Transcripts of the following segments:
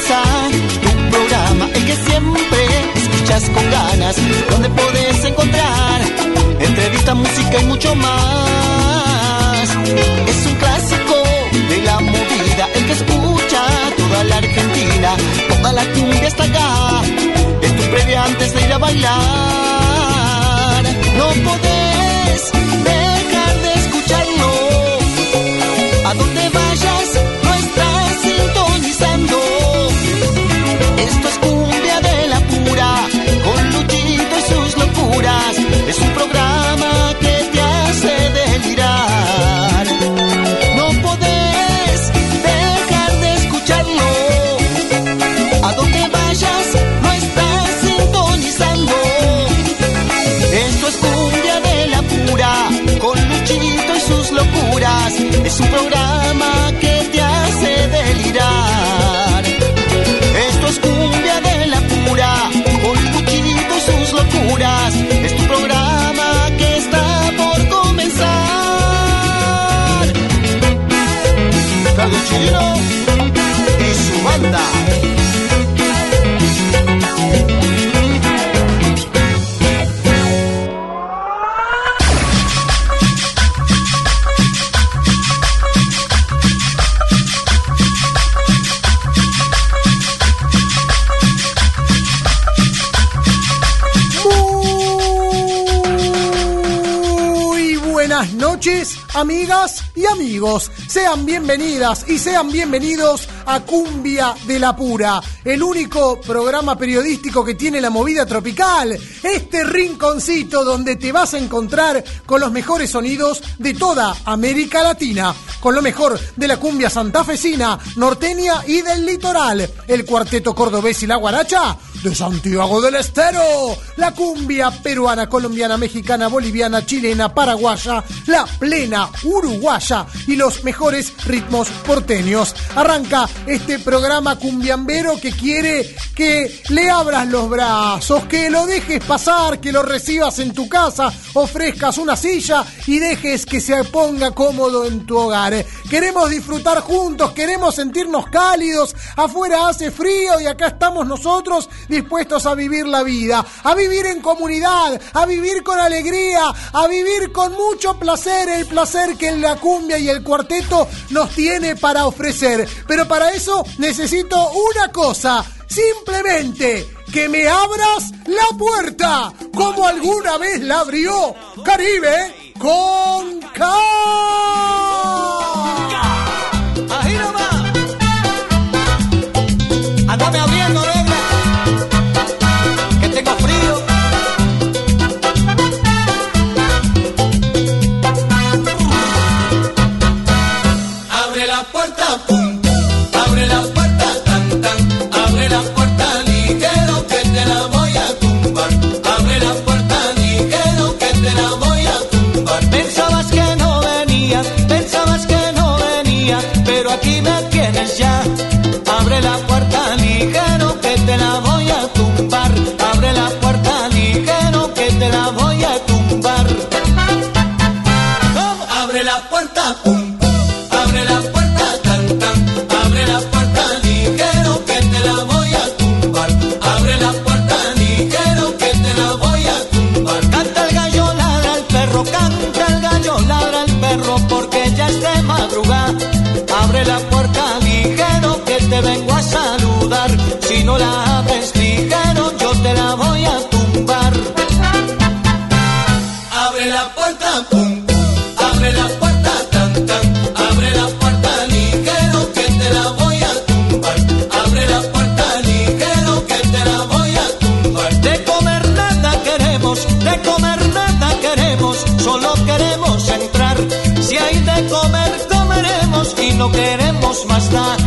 tu programa, el que siempre escuchas con ganas, donde puedes encontrar entrevista, música y mucho más. Es un clásico de la movida, el que escucha toda la Argentina, toda la cumbia está acá. Es tu previa antes de ir a bailar. No podés dejar de escucharlo. A donde vayas, sintonizando. Un programa amigas y amigos. Sean bienvenidas y sean bienvenidos a Cumbia de la Pura, el único programa periodístico que tiene la movida tropical. Este rinconcito donde te vas a encontrar con los mejores sonidos de toda América Latina, con lo mejor de la cumbia santafesina, norteña y del litoral. El cuarteto cordobés y la guaracha de Santiago del Estero. La cumbia peruana, colombiana, mexicana, boliviana, chilena, paraguaya, la plena uruguaya y los mejores ritmos porteños. Arranca este programa cumbiambero que quiere que le abras los brazos, que lo dejes pasar, que lo recibas en tu casa, ofrezcas una silla y dejes que se ponga cómodo en tu hogar. Queremos disfrutar juntos, queremos sentirnos cálidos. Afuera hace frío y acá estamos nosotros dispuestos a vivir la vida, a vivir en comunidad, a vivir con alegría, a vivir con mucho placer, el placer que la cumbia y el cuarteto nos tiene para ofrecer. Pero para eso necesito una cosa, simplemente que me abras la puerta, como alguna vez la abrió Caribe con K. Ahí nomás. Vengo a saludar. Si no la abres ligero, yo te la voy a tumbar. Abre la puerta, pum, abre la puerta, tan, tan, abre la puerta, ligero que te la voy a tumbar. Abre la puerta, ligero que te la voy a tumbar. De comer nada queremos, de comer nada queremos, solo queremos entrar. Si hay de comer, comeremos y no queremos más nada.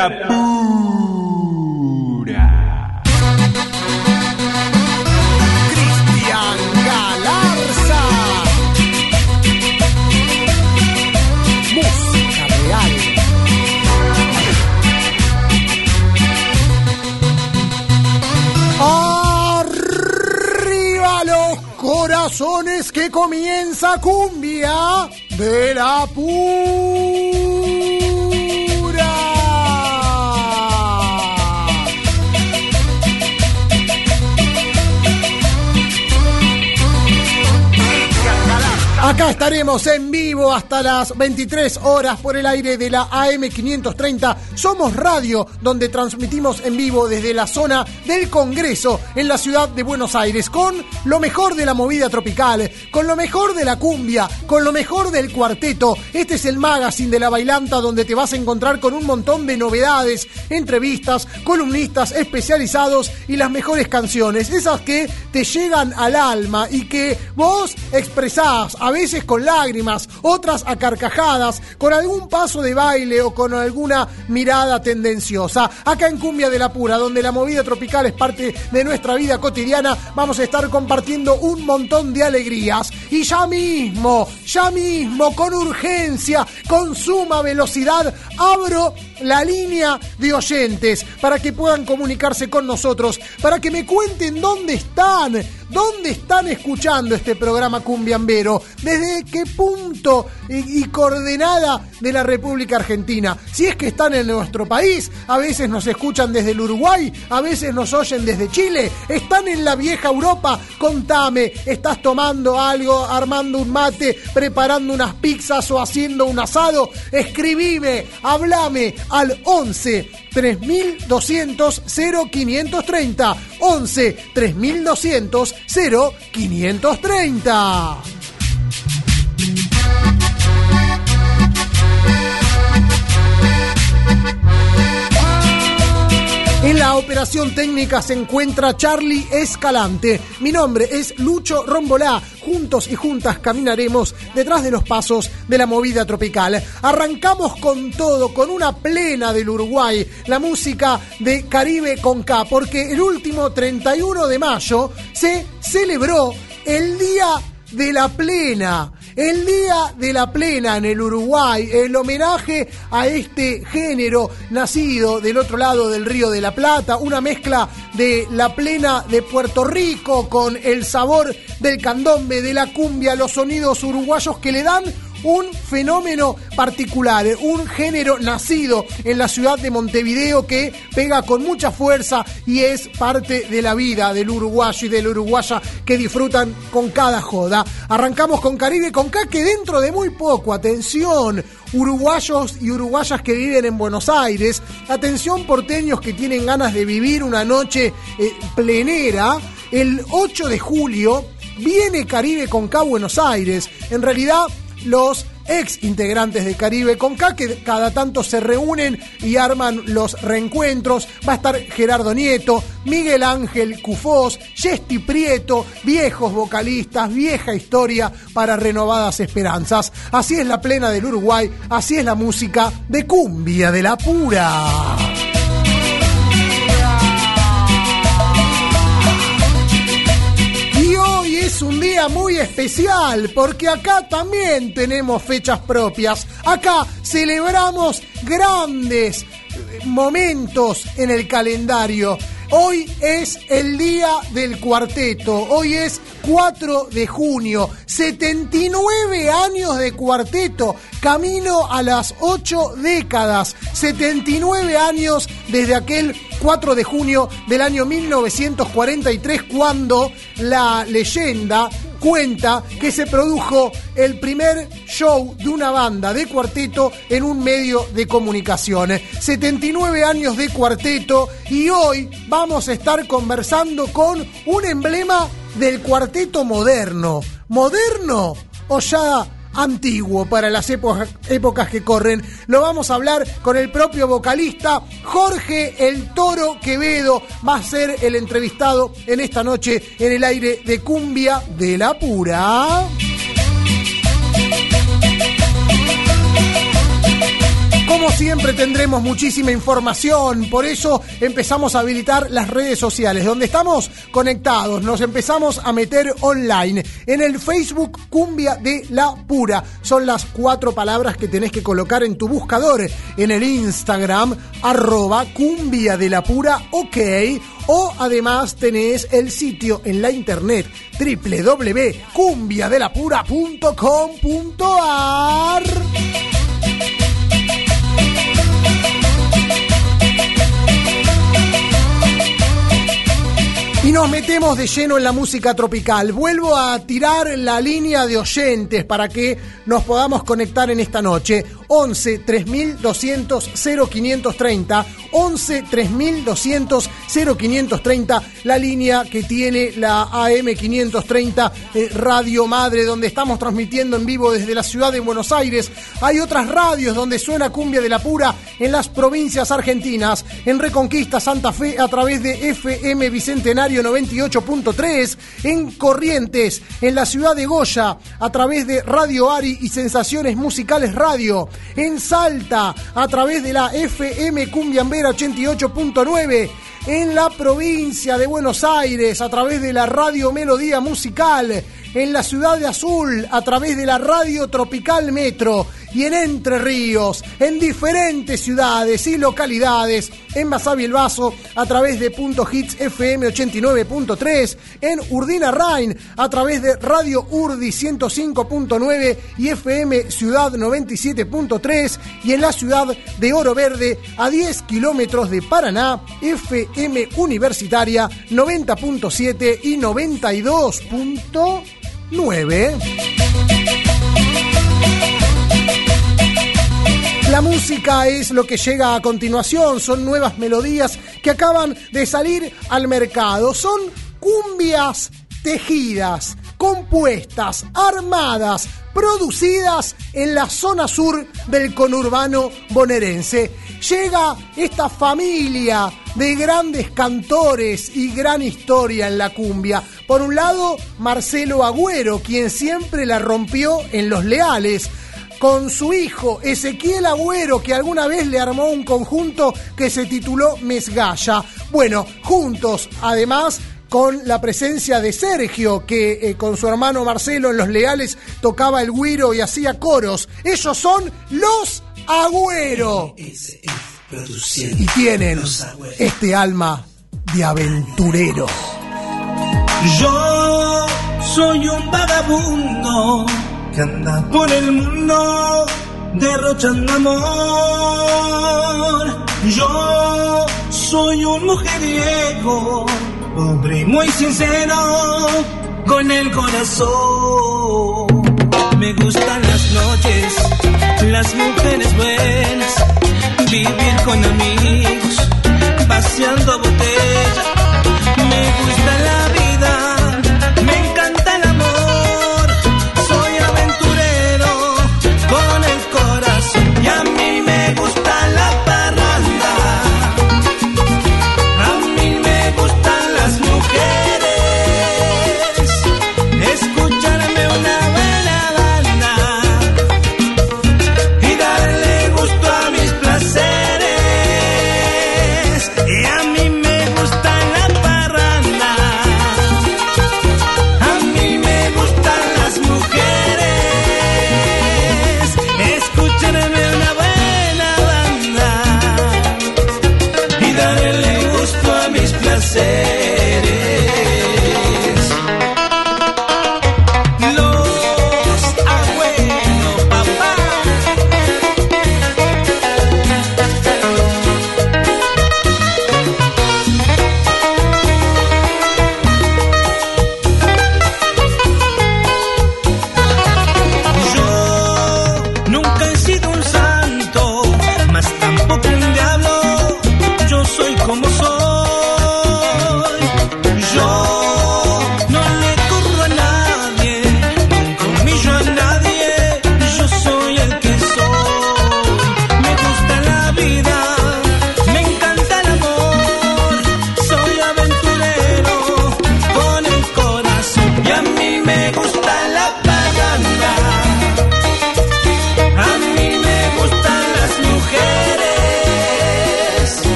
Pura. Cristian Galarza. Música real. Arriba los corazones que comienza cumbia de la pura. Estaremos en vivo hasta las 23 horas por el aire de la AM530. Somos radio, donde transmitimos en vivo desde la zona del Congreso en la ciudad de Buenos Aires, con lo mejor de la movida tropical, con lo mejor de la cumbia, con lo mejor del cuarteto. Este es el magazine de la bailanta, donde te vas a encontrar con un montón de novedades, entrevistas, columnistas especializados y las mejores canciones, esas que te llegan al alma y que vos expresás, a veces con lágrimas, otras a carcajadas, con algún paso de baile o con alguna mirada tendenciosa. Acá en Cumbia de la Pura, donde la movida tropical es parte de nuestra vida cotidiana, vamos a estar compartiendo un montón de alegrías. Y ya mismo, ya mismo, con urgencia, con suma velocidad, abro la línea de oyentes para que puedan comunicarse con nosotros, para que me cuenten dónde están, dónde están escuchando este programa cumbiambero, desde qué punto y, coordenada de la República Argentina. Si es que están en nuestro país, a veces nos escuchan desde el Uruguay, a veces nos oyen desde Chile, están en la vieja Europa, contame, estás tomando algo, armando un mate, preparando unas pizzas o haciendo un asado, escribime, hablame al 11 3200 0530 11 3200 0530 En la operación técnica se encuentra Charlie Escalante. Mi nombre es Lucho Rombolá. Juntos y juntas caminaremos detrás de los pasos de la movida tropical. Arrancamos con todo, con una plena del Uruguay, la música de Caribe con K, porque el último 31 de mayo se celebró el Día de la Plena. El Día de la Plena en el Uruguay, el homenaje a este género nacido del otro lado del Río de la Plata, una mezcla de la plena de Puerto Rico con el sabor del candombe, de la cumbia, los sonidos uruguayos que le dan un fenómeno particular, un género nacido en la ciudad de Montevideo que pega con mucha fuerza y es parte de la vida del uruguayo y de la uruguaya que disfrutan con cada joda. Arrancamos con Caribe con que dentro de muy poco, atención, uruguayos y uruguayas que viven en Buenos Aires, atención porteños que tienen ganas de vivir una noche eh, plenera, el 8 de julio viene Caribe con K Buenos Aires. En realidad, los ex integrantes de Caribe con K que cada tanto se reúnen y arman los reencuentros. Va a estar Gerardo Nieto, Miguel Ángel Cufós, Yesti Prieto, viejos vocalistas, vieja historia para renovadas esperanzas. Así es la plena del Uruguay, así es la música de Cumbia de la Pura. Es un día muy especial porque acá también tenemos fechas propias. Acá celebramos grandes eh, momentos en el calendario. Hoy es el día del cuarteto, hoy es 4 de junio, 79 años de cuarteto, camino a las 8 décadas, 79 años desde aquel 4 de junio del año 1943 cuando la leyenda cuenta que se produjo el primer show de una banda de cuarteto en un medio de comunicación. 79 años de cuarteto y hoy vamos a estar conversando con un emblema del cuarteto moderno. ¿Moderno o ya antiguo para las épocas, que corren. Lo vamos a hablar con el propio vocalista Jorge El Toro Quevedo. Va a ser el entrevistado en esta noche en el aire de Cumbia de la Pura. Como siempre tendremos muchísima información, por eso empezamos a habilitar las redes sociales, donde estamos conectados, nos empezamos a meter online. En el Facebook Cumbia de la Pura, son las cuatro palabras que tenés que colocar en tu buscador. En el Instagram, arroba Cumbia de la Pura, ok. O además tenés el sitio en la internet www.cumbiadelapura.com.ar. Y nos metemos de lleno en la música tropical. Vuelvo a tirar la línea de oyentes para que nos podamos conectar en esta noche. 11 3200 0530. 11 3200 0530. La línea que tiene la AM 530 eh, Radio Madre, donde estamos transmitiendo en vivo desde la ciudad de Buenos Aires. Hay otras radios donde suena Cumbia de la Pura en las provincias argentinas. En Reconquista Santa Fe a través de FM Bicentenario 98.3 en Corrientes, en la ciudad de Goya, a través de Radio Ari y Sensaciones Musicales Radio, en Salta, a través de la FM Cumbiambera 88.9, en la provincia de Buenos Aires, a través de la Radio Melodía Musical, en la ciudad de Azul, a través de la Radio Tropical Metro y en Entre Ríos, en diferentes ciudades y localidades, en Basabi el Vaso, a través de Punto Hits FM 89.3, en Urdina Rain, a través de Radio Urdi 105.9 y FM Ciudad 97.3, y en la ciudad de Oro Verde, a 10 kilómetros de Paraná, FM Universitaria 90.7 y 92.9. La música es lo que llega a continuación, son nuevas melodías que acaban de salir al mercado, son cumbias tejidas, compuestas, armadas, producidas en la zona sur del conurbano bonaerense. Llega esta familia de grandes cantores y gran historia en la cumbia. Por un lado, Marcelo Agüero, quien siempre la rompió en Los Leales con su hijo Ezequiel Agüero, que alguna vez le armó un conjunto que se tituló Mesgalla. Bueno, juntos, además, con la presencia de Sergio, que eh, con su hermano Marcelo en Los Leales tocaba el güiro y hacía coros. Ellos son los Agüero. Y tienen este alma de aventurero. Yo soy un vagabundo que anda por el mundo derrochando amor. Yo soy un mujeriego, muy sincero, con el corazón. Me gustan las noches, las mujeres buenas, vivir con amigos, paseando botella. Me gusta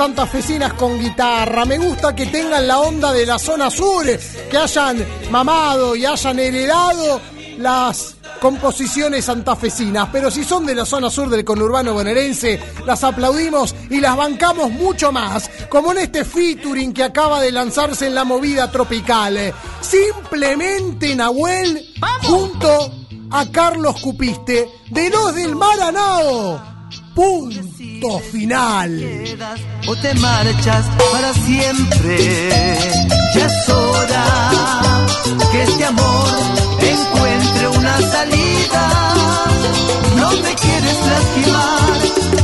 santafesinas con guitarra. Me gusta que tengan la onda de la zona sur, que hayan mamado y hayan heredado las composiciones santafesinas. Pero si son de la zona sur del conurbano bonaerense, las aplaudimos y las bancamos mucho más. Como en este featuring que acaba de lanzarse en la movida tropical. Simplemente Nahuel junto a Carlos Cupiste de los del Maranao. Punto final. quedas o te marchas para siempre. Ya es hora que este amor encuentre una salida. No te quieres lastimar,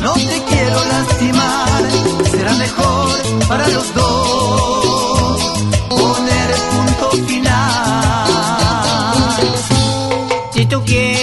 no te quiero lastimar. Será mejor para los dos poner punto final. Si tú quieres,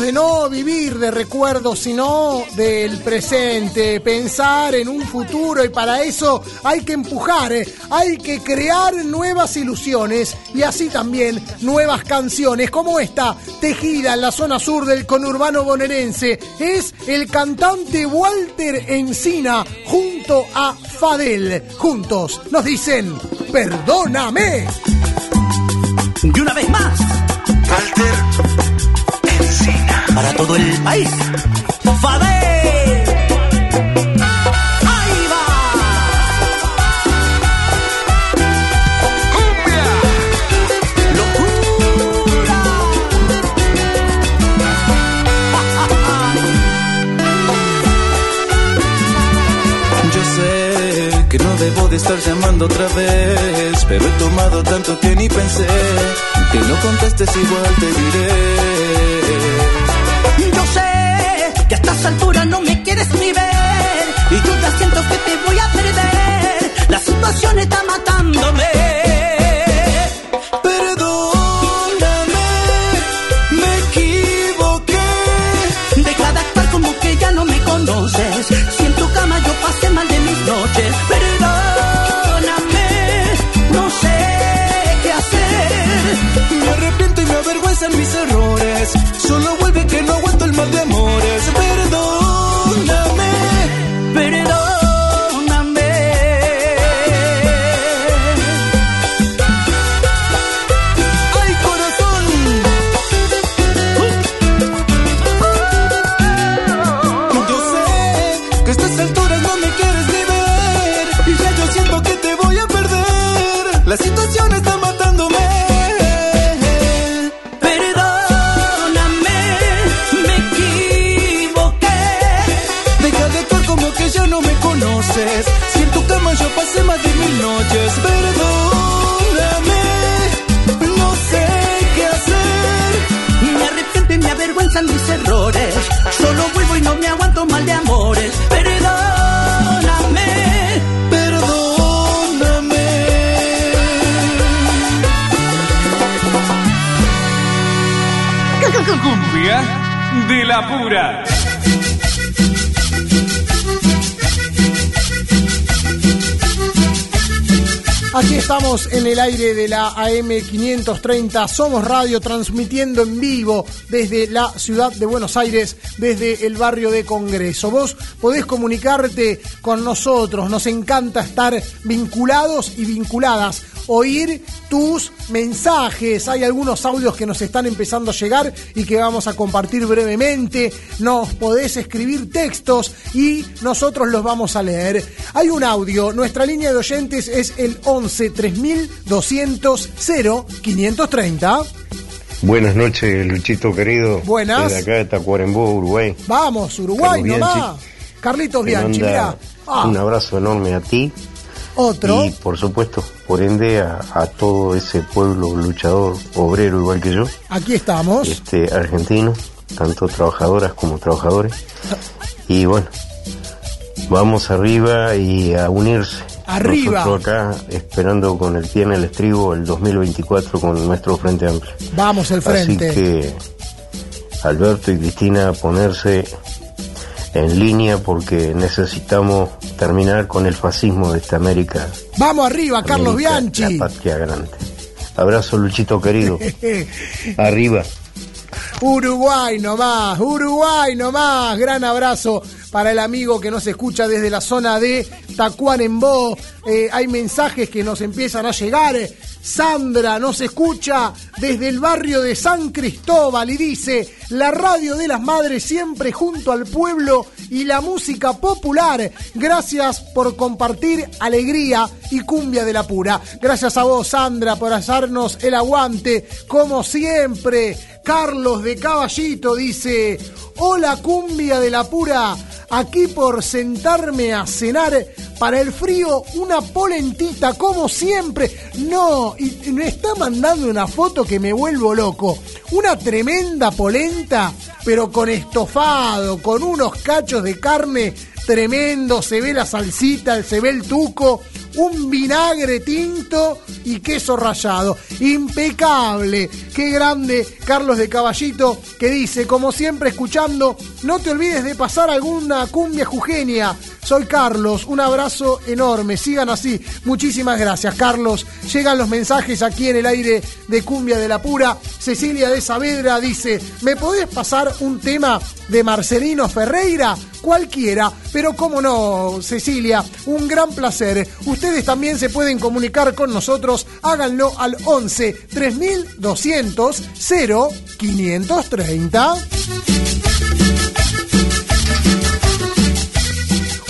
De no vivir de recuerdos, sino del presente, pensar en un futuro y para eso hay que empujar, eh, hay que crear nuevas ilusiones y así también nuevas canciones como esta, tejida en la zona sur del conurbano bonaerense. Es el cantante Walter Encina junto a Fadel. Juntos nos dicen, perdóname. Y una vez más. Para todo el país, Fadel. Ahí va. Locura. Yo sé que no debo de estar llamando otra vez, pero he tomado tanto que ni pensé que no contestes igual te diré. Yo sé que a estas alturas no me quieres ni ver y yo ya siento que te voy a perder. La situación está matándome. Aire de la AM530. Somos Radio transmitiendo en vivo desde la ciudad de Buenos Aires, desde el barrio de Congreso. Vos podés comunicarte con nosotros. Nos encanta estar vinculados y vinculadas. Oír tus mensajes. Hay algunos audios que nos están empezando a llegar y que vamos a compartir brevemente. Nos podés escribir textos y nosotros los vamos a leer. Hay un audio. Nuestra línea de oyentes es el 11 3200 530. Buenas noches, Luchito querido. Buenas. Desde acá de Tacuarembó, Uruguay. Vamos, Uruguay nomás. Carlitos Bianchi, mirá. Ah, Un abrazo enorme a ti otro. y, por supuesto, por ende, a, a todo ese pueblo luchador, obrero igual que yo, Aquí estamos. este argentino, tanto trabajadoras como trabajadores. Y bueno, vamos arriba y a unirse. Arriba. Nosotros acá esperando con el pie en el estribo el 2024 con nuestro Frente Amplio. Vamos al frente. Así que Alberto y Cristina ponerse en línea porque necesitamos terminar con el fascismo de esta América. Vamos arriba, Carlos América, Bianchi. La patria grande. Abrazo, Luchito querido. Arriba. Uruguay nomás, Uruguay nomás. Gran abrazo para el amigo que nos escucha desde la zona de Tacuarembó. Eh, hay mensajes que nos empiezan a llegar. Sandra nos escucha desde el barrio de San Cristóbal y dice, la radio de las madres siempre junto al pueblo y la música popular. Gracias por compartir alegría y cumbia de la pura. Gracias a vos, Sandra, por hacernos el aguante, como siempre. Carlos de Caballito dice, hola cumbia de la pura, aquí por sentarme a cenar para el frío una polentita como siempre. No, y me está mandando una foto que me vuelvo loco. Una tremenda polenta, pero con estofado, con unos cachos de carne tremendo, se ve la salsita, se ve el tuco, un vinagre tinto y queso rallado. Impecable. Qué grande Carlos de Caballito que dice, como siempre escuchando, no te olvides de pasar alguna cumbia jujeña. Soy Carlos, un abrazo enorme. Sigan así. Muchísimas gracias, Carlos. Llegan los mensajes aquí en el aire de Cumbia de la Pura. Cecilia de Saavedra dice: ¿Me podés pasar un tema de Marcelino Ferreira? Cualquiera, pero cómo no, Cecilia, un gran placer. Ustedes también se pueden comunicar con nosotros, háganlo al 11 3200 0530.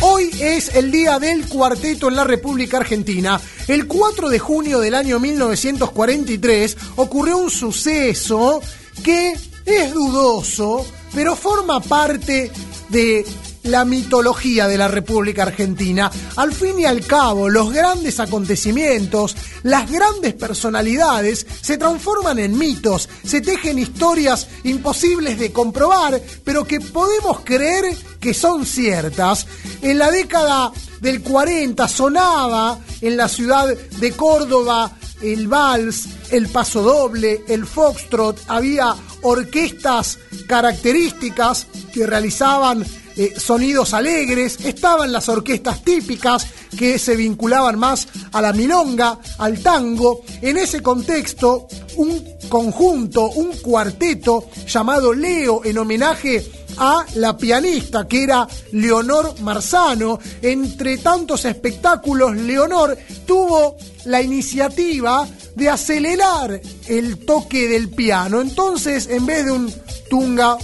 Hoy es el día del cuarteto en la República Argentina. El 4 de junio del año 1943 ocurrió un suceso que es dudoso, pero forma parte de la mitología de la República Argentina. Al fin y al cabo, los grandes acontecimientos, las grandes personalidades se transforman en mitos, se tejen historias imposibles de comprobar, pero que podemos creer que son ciertas. En la década del 40 sonaba en la ciudad de Córdoba el vals, el paso doble, el foxtrot, había orquestas características que realizaban eh, sonidos alegres, estaban las orquestas típicas que se vinculaban más a la milonga, al tango. En ese contexto, un conjunto, un cuarteto llamado Leo en homenaje a la pianista que era Leonor Marzano. Entre tantos espectáculos, Leonor tuvo la iniciativa de acelerar el toque del piano. Entonces, en vez de un tunga,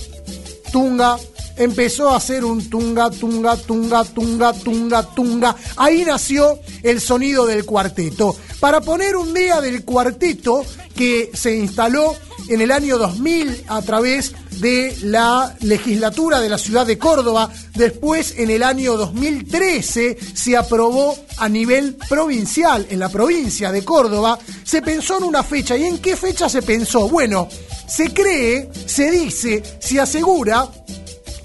tunga, empezó a hacer un tunga, tunga, tunga, tunga, tunga, tunga. Ahí nació el sonido del cuarteto. Para poner un día del cuarteto que se instaló en el año 2000 a través de la legislatura de la ciudad de Córdoba. Después, en el año 2013, se aprobó a nivel provincial, en la provincia de Córdoba. Se pensó en una fecha. ¿Y en qué fecha se pensó? Bueno, se cree, se dice, se asegura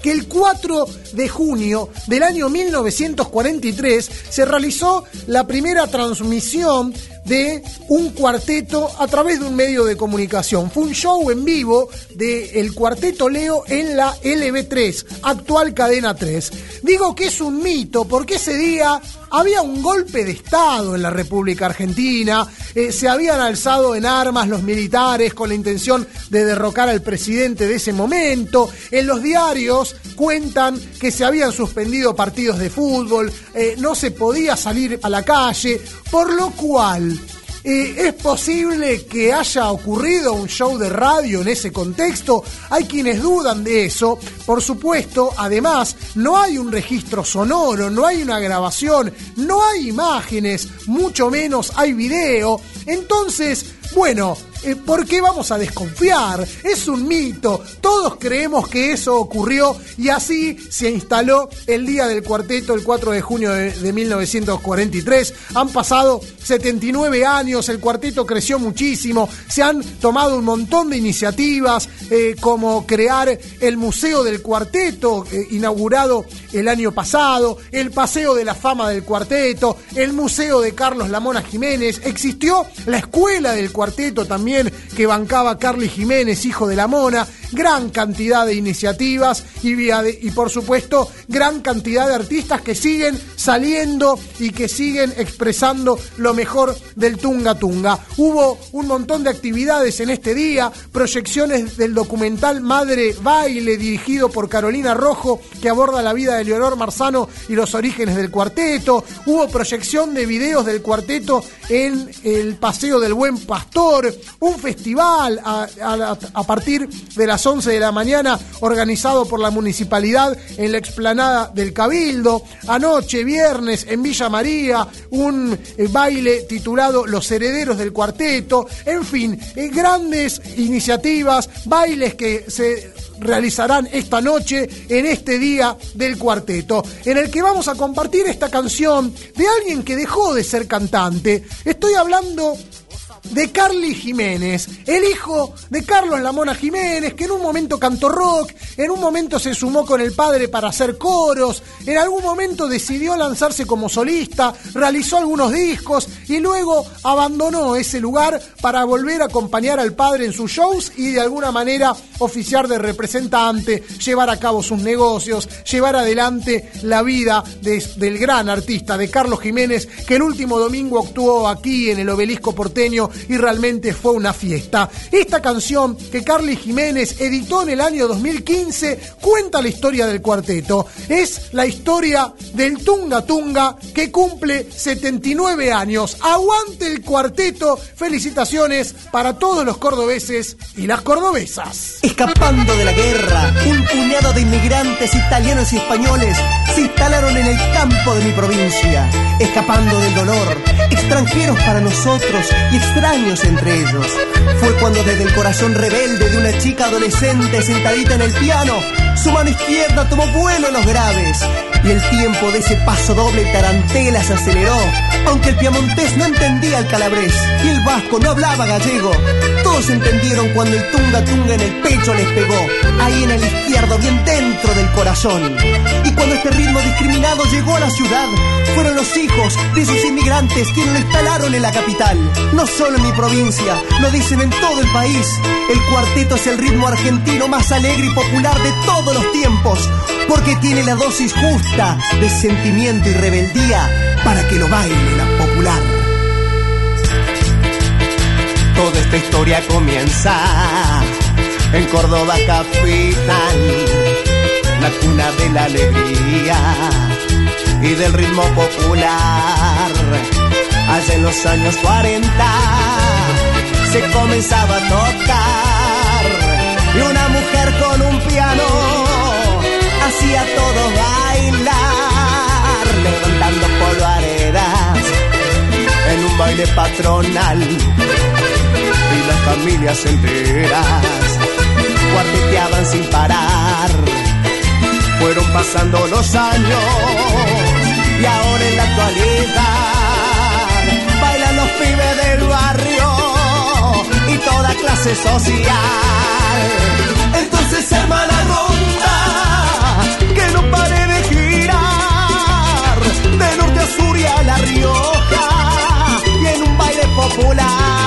que el 4 de junio del año 1943 se realizó la primera transmisión de un cuarteto a través de un medio de comunicación. Fue un show en vivo del cuarteto Leo en la LB3, actual cadena 3. Digo que es un mito porque ese día había un golpe de Estado en la República Argentina, eh, se habían alzado en armas los militares con la intención de derrocar al presidente de ese momento, en los diarios cuentan que se habían suspendido partidos de fútbol, eh, no se podía salir a la calle, por lo cual ¿Es posible que haya ocurrido un show de radio en ese contexto? Hay quienes dudan de eso. Por supuesto, además, no hay un registro sonoro, no hay una grabación, no hay imágenes, mucho menos hay video. Entonces, bueno, eh, ¿por qué vamos a desconfiar? Es un mito, todos creemos que eso ocurrió y así se instaló el Día del Cuarteto el 4 de junio de, 1943. Han pasado 79 años, el cuarteto creció muchísimo, se han tomado un montón de iniciativas eh, como crear el Museo del Cuarteto, eh, inaugurado el año pasado, el Paseo de la Fama del Cuarteto, el Museo de Carlos Lamona Jiménez, existió la Escuela del Cuarteto también que bancaba Carly Jiménez, hijo de la Mona, gran cantidad de iniciativas y, por supuesto gran cantidad de artistas que siguen saliendo y que siguen expresando lo mejor del Tunga Tunga. Hubo un montón de actividades en este día, proyecciones del documental Madre Baile dirigido por Carolina Rojo que aborda la vida de Leonor Marzano y los orígenes del cuarteto, hubo proyección de videos del cuarteto en el Paseo del Buen Pastor, un festival a, partir de las 11 de la mañana organizado por la municipalidad en la explanada del Cabildo. Anoche, viernes, en Villa María, un eh, baile titulado Los Herederos del Cuarteto. En fin, eh, grandes iniciativas, bailes que se realizarán esta noche en este día del cuarteto, en el que vamos a compartir esta canción de alguien que dejó de ser cantante. Estoy hablando de Carly Jiménez, el hijo de Carlos Lamona Jiménez, que en un momento cantó rock, en un momento se sumó con el padre para hacer coros, en algún momento decidió lanzarse como solista, realizó algunos discos que luego abandonó ese lugar para volver a acompañar al padre en sus shows y de alguna manera oficiar de representante, llevar a cabo sus negocios, llevar adelante la vida de- del gran artista, de Carlos Jiménez, que el último domingo actuó aquí en el obelisco porteño y realmente fue una fiesta. Esta canción que Carly Jiménez editó en el año 2015 cuenta la historia del cuarteto. Es la historia del Tunga Tunga que cumple 79 años. Aguante el cuarteto. Felicitaciones para todos los cordobeses y las cordobesas. Escapando de la guerra, un puñado de inmigrantes italianos y españoles se instalaron en el campo de mi provincia, escapando del dolor, extranjeros para nosotros y extraños entre ellos. Fue cuando desde el corazón rebelde de una chica adolescente sentadita en el piano, su mano izquierda tomó vuelo en los graves y el tiempo de ese paso doble tarantela se aceleró, aunque el piamontés no entendía el calabrés y el vasco no hablaba gallego. Todos entendieron cuando el tunga tunga en el pecho les pegó, ahí en el izquierdo, bien dentro del corazón. Y cuando este ritmo discriminado llegó a la ciudad, fueron los hijos de esos inmigrantes quienes lo instalaron en la capital. No solo en mi provincia, lo dicen en todo el país. El cuarteto es el ritmo argentino más alegre y popular de todos los tiempos, porque tiene la dosis justa de sentimiento y rebeldía para que lo baile la popular. Toda esta historia comienza en Córdoba capital, la cuna de la alegría y del ritmo popular. Allá en los años 40 se comenzaba a tocar y una mujer con un piano hacía todo bailar, levantando polvaredas en un baile patronal y las familias enteras cuarteteaban sin parar. Fueron pasando los años y ahora en la actualidad los pibes del barrio y toda clase social. Entonces hermana ronda, que no pare de girar de norte a sur y a la Rioja y en un baile popular.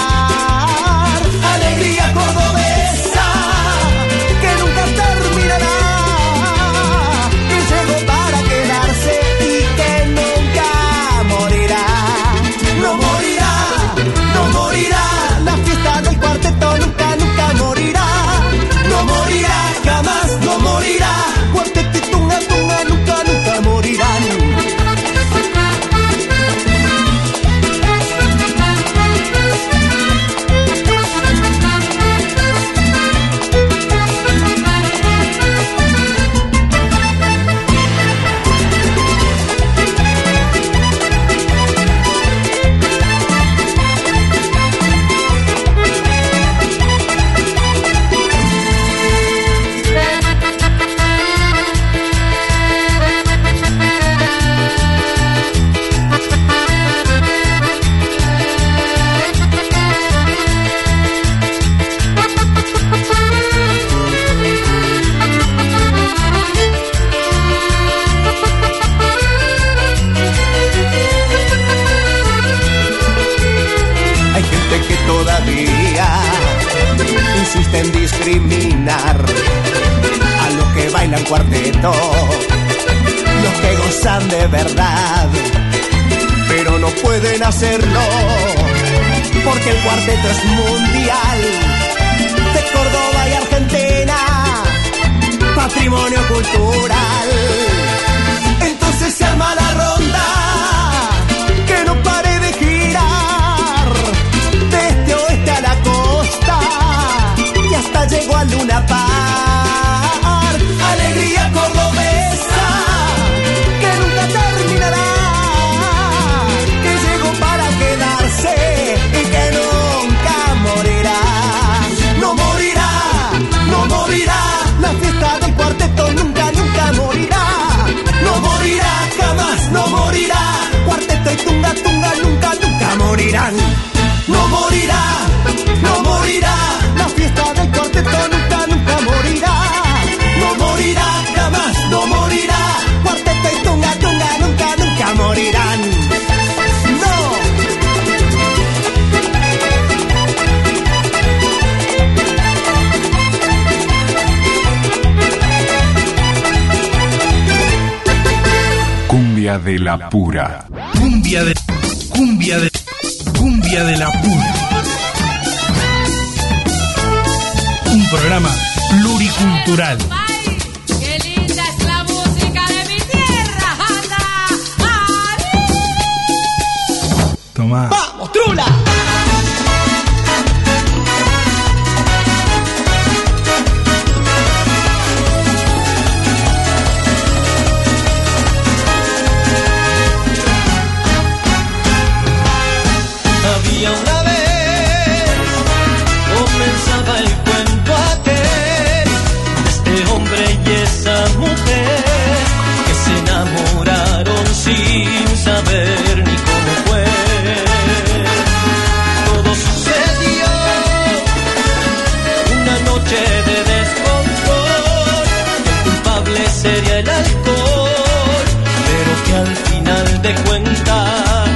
Culpable sería el alcohol, pero que al final de cuentas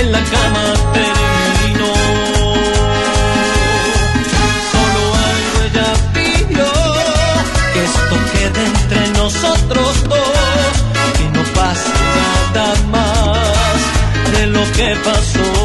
en la cama terminó. Solo algo ella pidió, que esto quede entre nosotros dos, que no pase nada más de lo que pasó.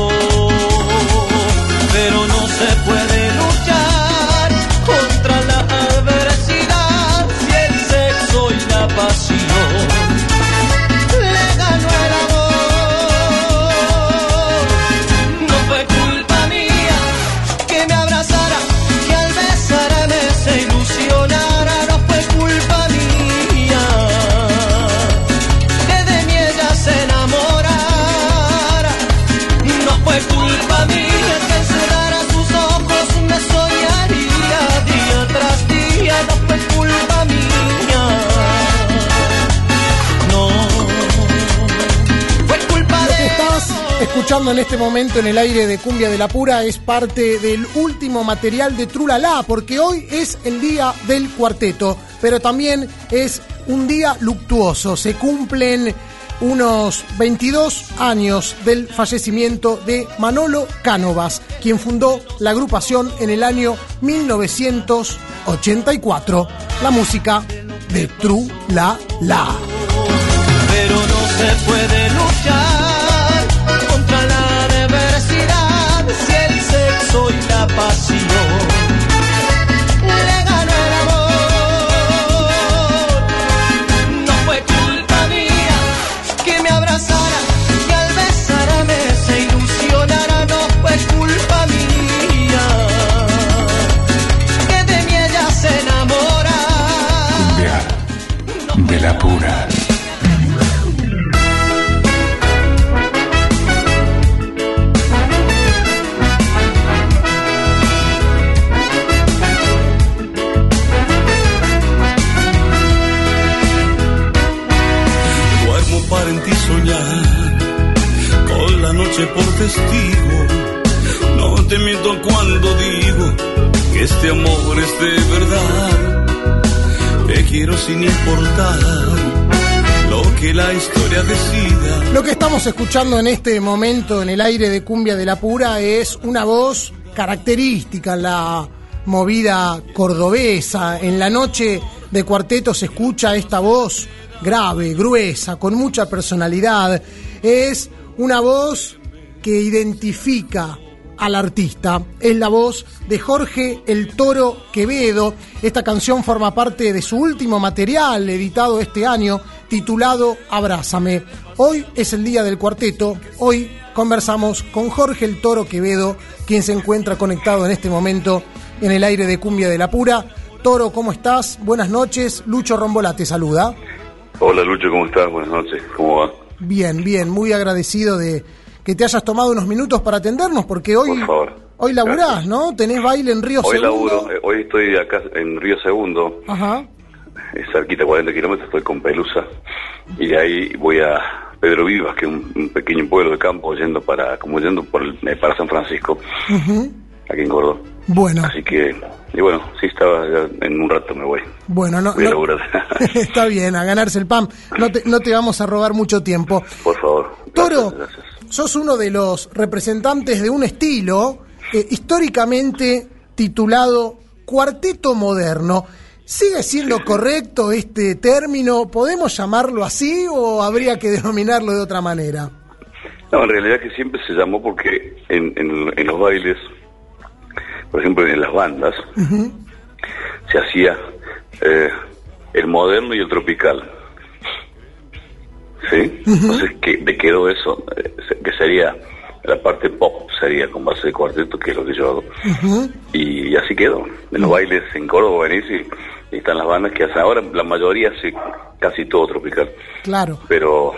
Escuchando en este momento en el aire de Cumbia de la Pura es parte del último material de Trulala, porque hoy es el día del cuarteto, pero también es un día luctuoso. Se cumplen unos 22 años del fallecimiento de Manolo Cánovas, quien fundó la agrupación en el año 1984. La música de Trulala. pero no se puede que de mí ella se enamora. De la pura. Testigo. No te miento cuando digo que este amor es de verdad. Te quiero sin importar lo que la historia decida. Lo que estamos escuchando en este momento en el aire de Cumbia de la Pura es una voz característica la movida cordobesa. En la noche de cuarteto se escucha esta voz grave, gruesa, con mucha personalidad. Es una voz que identifica al artista. Es la voz de Jorge El Toro Quevedo. Esta canción forma parte de su último material editado este año titulado Abrázame. Hoy es el día del cuarteto. Hoy conversamos con Jorge El Toro Quevedo, quien se encuentra conectado en este momento en el aire de Cumbia de la Pura. Toro, ¿cómo estás? Buenas noches. Lucho Rombola te saluda. Hola Lucho, ¿cómo estás? Buenas noches, ¿cómo va? Bien, bien, muy agradecido de que te hayas tomado unos minutos para atendernos, porque hoy, Por favor. hoy laburás, ¿no? Tenés baile en Río Hoy Segundo. laburo, eh, hoy estoy acá en Río Segundo, Ajá. es cerquita, 40 kilómetros, estoy con Pelusa, y de ahí voy a Pedro Vivas, que es un, un pequeño pueblo de campo, yendo para, como yendo por, el- eh, para San Francisco, aquí en Córdoba. Bueno, Así que, y bueno, sí estaba, en un rato me voy. bueno, no, Voy a no- laburar. está bien, a ganarse el pan. No te, no te vamos a robar mucho tiempo. Por favor. Toro, gracias. Sos uno de los representantes de un estilo eh, históricamente titulado Cuarteto Moderno. ¿Sigue siendo correcto este término? ¿Podemos llamarlo así o habría que denominarlo de otra manera? No, en realidad que siempre se llamó porque en, en- en los bailes, por ejemplo en las bandas, se hacía eh, el moderno y el tropical. ¿Sí? Entonces, que, de quedó eso, eh, que sería la parte pop, sería con base de cuarteto, que es lo que yo hago. Y así quedó. En los bailes en Córdoba, venís y, y están las bandas que hacen ahora, la mayoría hace casi todo tropical. Claro. Pero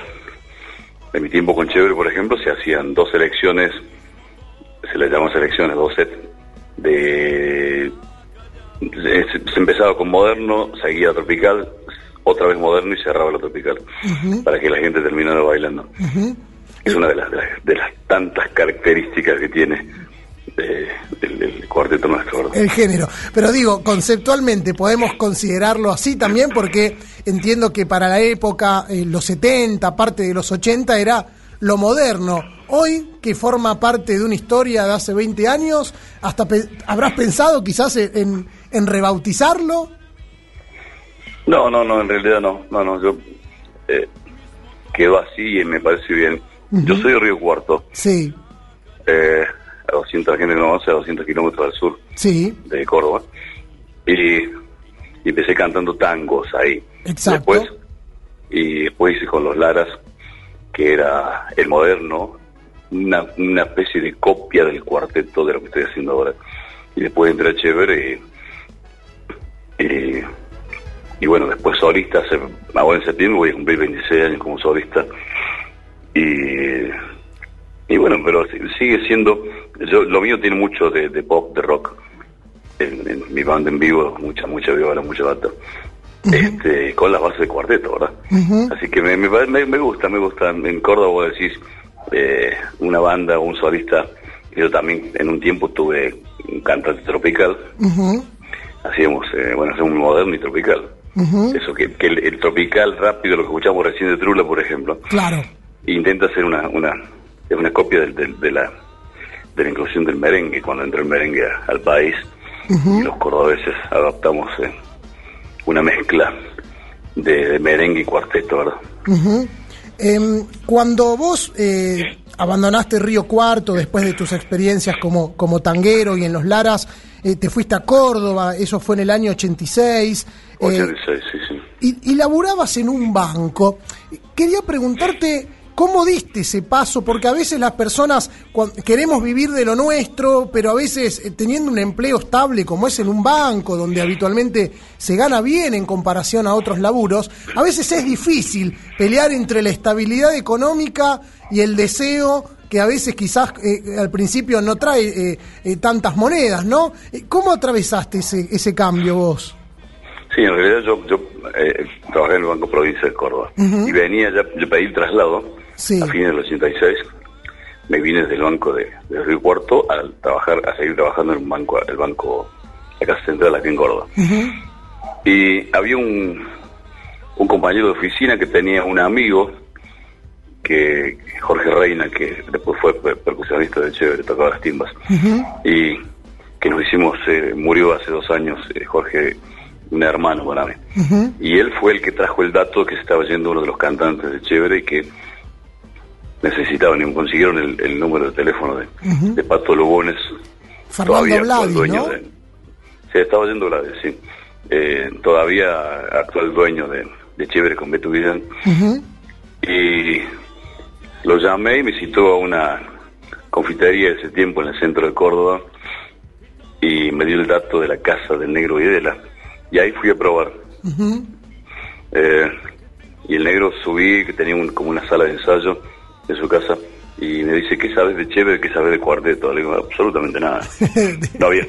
en mi tiempo con Chévere, por ejemplo, se hacían dos selecciones, se les llaman selecciones, dos sets, de... Se, se empezaba con moderno, seguía tropical, otra vez moderno y cerraba lo tropical, para que la gente terminara bailando. Es una de las, de las, de las tantas características que tiene eh, el, el cuarteto nuestro. ¿verdad? El género. Pero digo, conceptualmente podemos considerarlo así también porque entiendo que para la época, eh, los 70, parte de los 80, era lo moderno. Hoy, que forma parte de una historia de hace 20 años, hasta pe- habrás pensado quizás en, en rebautizarlo. No, no, no, en realidad no, no, no, yo eh, quedo así y me parece bien. Yo soy de Río Cuarto, Sí, eh, a 200, la gente no conoce, a 200 kilómetros al sur sí, de Córdoba, y, y empecé cantando tangos ahí. Exacto. Después, y después hice con los Laras, que era el moderno, una, una especie de copia del cuarteto de lo que estoy haciendo ahora. Y después entré a Chévere y, y, y bueno, después solista, hace, ahora en septiembre voy a cumplir 26 años como solista. Y, y bueno, pero si- sigue siendo, yo, lo mío tiene mucho de, de pop, de rock. En, en mi banda en vivo, mucha, mucha viola, mucha bata. Este, con las bases de cuarteto, ¿verdad? Así que me, me, gusta, me gusta. En Córdoba, decís, eh, una banda o un solista. Yo también en un tiempo tuve un cantante tropical. Hacíamos, eh, bueno, hacíamos un moderno y tropical. Eso que, que el, el tropical rápido, lo que escuchamos recién de Trula, por ejemplo, claro. intenta hacer una, una, una copia del- de, la, de la inclusión del merengue, cuando entró el merengue a- al país. Y los cordobeses adoptamos eh, una mezcla de, de merengue y cuarteto. Em, cuando vos eh, abandonaste Río Cuarto después de tus experiencias como, como tanguero y en los Laras, eh, te fuiste a Córdoba, eso fue en el año 86, eh, 86, sí, sí. y, laburabas en un banco. Quería preguntarte cómo diste ese paso, porque a veces las personas queremos vivir de lo nuestro, pero a veces eh, teniendo un empleo estable como es en un banco, donde habitualmente se gana bien en comparación a otros laburos, a veces es difícil pelear entre la estabilidad económica y el deseo que a veces quizás eh, al principio no trae eh, eh, tantas monedas, ¿no? Eh, ¿Cómo atravesaste ese, ese cambio vos? Sí, en realidad yo, yo eh, trabajé en el Banco Provincia de Córdoba y venía ya, yo pedí el traslado Sí. a fines del 86. Me vine desde el banco de, de Río Cuarto a trabajar, a seguir trabajando en un banco, el banco, la Casa Central aquí en Córdoba. Y había un, un compañero de oficina que tenía un amigo, que Jorge Reina, que después fue per- percusionista de Chévere, tocaba las timbas, y que nos hicimos, eh, murió hace dos años, eh, Jorge, un hermano para mí. Y él fue el que trajo el dato que se estaba yendo uno de los cantantes de Chévere y que necesitaban y consiguieron el, el número de teléfono de, de Pato Lugones. Fernando todavía actual Bladi, dueño ¿no? de... Sí, estaba yendo Bladi, sí. Eh, todavía actual dueño de, de Chévere con Beto Villan. Y lo llamé y me citó a una confitería de ese tiempo en el centro de Córdoba y me dio el dato de la casa del negro Videla. Y ahí fui a probar. Eh, y el negro subí, que tenía un- como una sala de ensayo en su casa, y me dice, ¿qué sabes de Chévere? ¿Qué sabes de Cuarteto? Le digo, absolutamente nada. No había,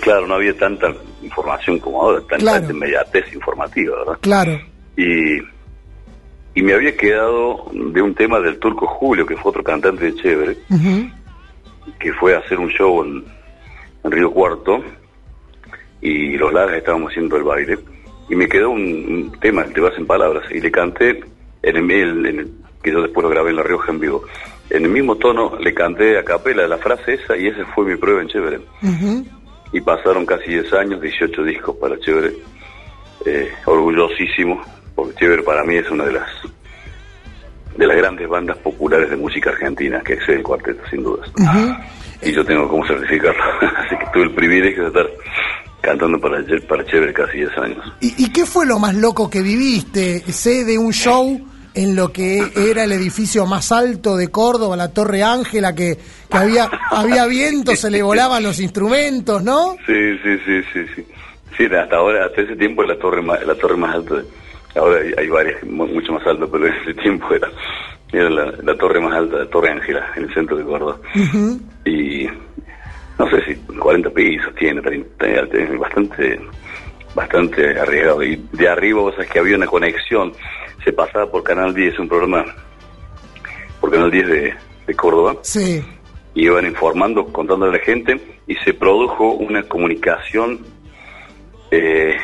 claro, no había tanta información como ahora, tanta Claro. inmediatez informativa, ¿verdad? Claro. Y, y me había quedado de un tema del Turco Julio, que fue otro cantante de Chévere, que fue a hacer un show en, en Río Cuarto, y los Lagas estábamos haciendo el baile, y me quedó un, un tema, Te vas en palabras, y le canté en el, en el- que yo después lo grabé en La Rioja en vivo. En el mismo tono le canté a capela la frase esa, y esa fue mi prueba en Chévere. Y pasaron casi 10 años, 18 discos para Chévere. eh, orgullosísimo, porque Chévere para mí es una de las de las grandes bandas populares de música argentina que excede el cuarteto, sin dudas. Y yo tengo como certificarlo. Así que tuve el privilegio de estar cantando para, para Chévere casi 10 años. ¿Y, y qué fue lo más loco que viviste? Sé de un show en lo que era el edificio más alto de Córdoba, la Torre Ángela, que, que había, había viento, se le volaban los instrumentos, ¿no? Sí, sí, sí, sí, sí. Sí, hasta ahora, hasta ese tiempo la torre más, la torre más alta. ahora hay, hay varias mu- mucho más altas, pero en ese tiempo era, era la, la torre más alta, la Torre Ángela, en el centro de Córdoba. Y no sé si 40 pisos tiene, 30, es bastante, bastante arriesgado. Y de arriba, vos sabés que había una conexión, se pasaba por Canal 10, un programa por Canal 10 de, de Córdoba Sí. y iban informando, contando a la gente, y se produjo una comunicación eh,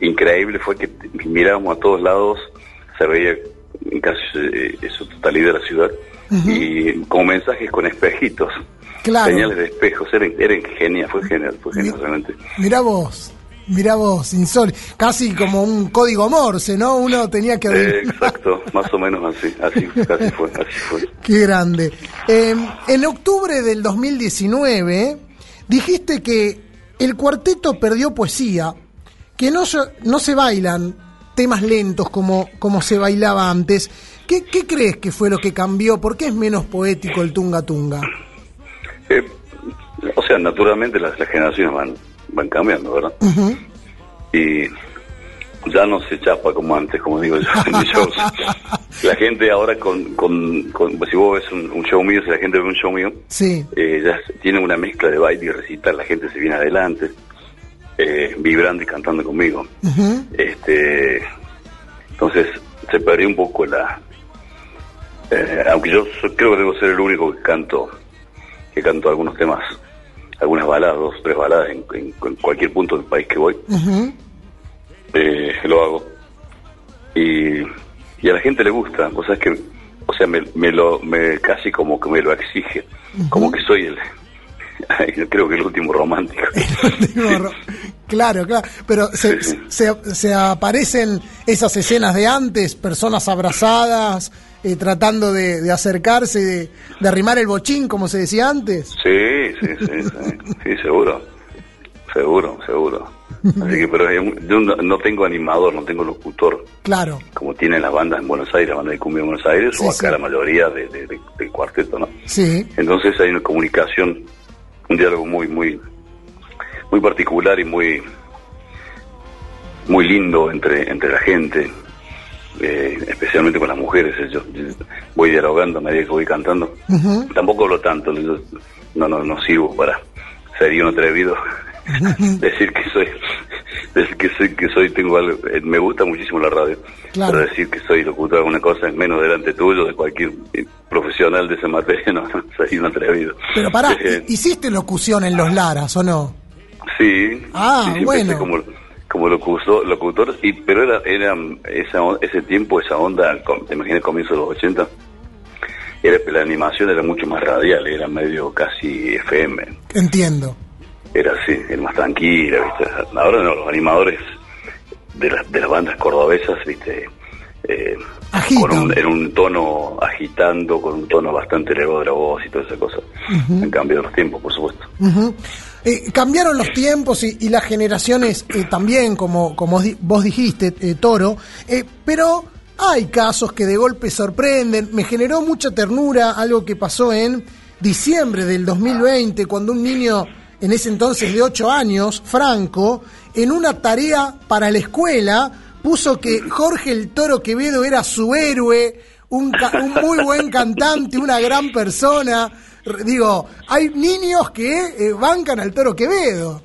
increíble, fue que mirábamos a todos lados, se veía en casi eh, su totalidad la ciudad, y como mensajes con espejitos, Claro. señales de espejos, era, era genial, fue genial, fue genial realmente. Mirá vos, mirá vos, insólito. Casi como un código Morse, ¿no? Uno tenía que... Eh, exacto, más o menos así, así, casi fue, así fue. Qué grande. Eh, en octubre del 2019 dijiste que el cuarteto perdió poesía, que no, no se bailan temas lentos como, como se bailaba antes. ¿Qué, qué crees que fue lo que cambió? ¿Por qué es menos poético el tunga tunga? Eh, o sea, naturalmente las, las generaciones van, van cambiando, ¿verdad? Y ya no se chapa como antes, como digo yo. en mis shows. la gente ahora con, con, con- si vos ves un, un show mío, si la gente ve un show mío, Sí, eh, ya tiene una mezcla de baile y recital, la gente se viene adelante, eh, vibrando y cantando conmigo. Este, entonces se perdió un poco la, eh, aunque yo creo que debo ser el único que canto, que canto algunos temas, algunas baladas, dos, tres baladas en, en- en cualquier punto del país que voy eh, lo hago. Y, y a la gente le gusta, o sea, es que, o sea, me, me lo, me, casi como que me lo exige, como que soy el, creo que el último romántico. Digo, ro- claro, claro. Pero se, se, se aparecen esas escenas de antes, personas abrazadas, eh, tratando de, de acercarse, de, de arrimar el bochín, como se decía antes. Sí, sí, sí, sí, sí, seguro, seguro, seguro. Así que, pero un- yo no, no tengo animador, no tengo locutor, Claro. como tienen las bandas en Buenos Aires, la banda de cumbia en Buenos Aires, Sí, o acá sí. la mayoría de, de- de- del cuarteto, ¿no? Sí. Entonces hay una comunicación, un diálogo muy, muy, muy particular y muy, muy lindo entre, entre la gente, eh, especialmente con las mujeres. Yo, yo voy dialogando a medida que voy cantando. Tampoco hablo tanto, yo no, no, no sirvo para ser un atrevido. decir que soy, decir que soy, que soy, tengo algo, eh, me gusta muchísimo la radio, Claro. pero decir que soy locutor de alguna cosa es menos delante tuyo de cualquier eh, profesional de esa materia, no, no, soy un atrevido. Pero pará, Eh, ¿hiciste locución en los Laras o no? Sí. Ah, sí, bueno. Como, como locutor, locutor y, pero era, era esa, ese tiempo, esa onda, te imaginas, comienzo de los 80, era, la animación era mucho más radial, era medio casi FM, Entiendo. Era así, era más tranquila, ¿viste? Ahora no, los animadores de, las de las bandas cordobesas, ¿viste? Eh, con un, en un tono agitando, con un tono bastante elevado de la voz y toda esa cosa. Han cambiado los tiempos, por supuesto. Eh, cambiaron los tiempos y, y las generaciones eh, también, como, como vos dijiste, eh, Toro, pero hay casos que de golpe sorprenden. Me generó mucha ternura algo que pasó en diciembre del 2020, cuando un niño, en ese entonces de 8 años, Franco, en una tarea para la escuela, puso que Jorge el Toro Quevedo era su héroe, un, un muy buen cantante, una gran persona. Digo, hay niños que eh, bancan al Toro Quevedo.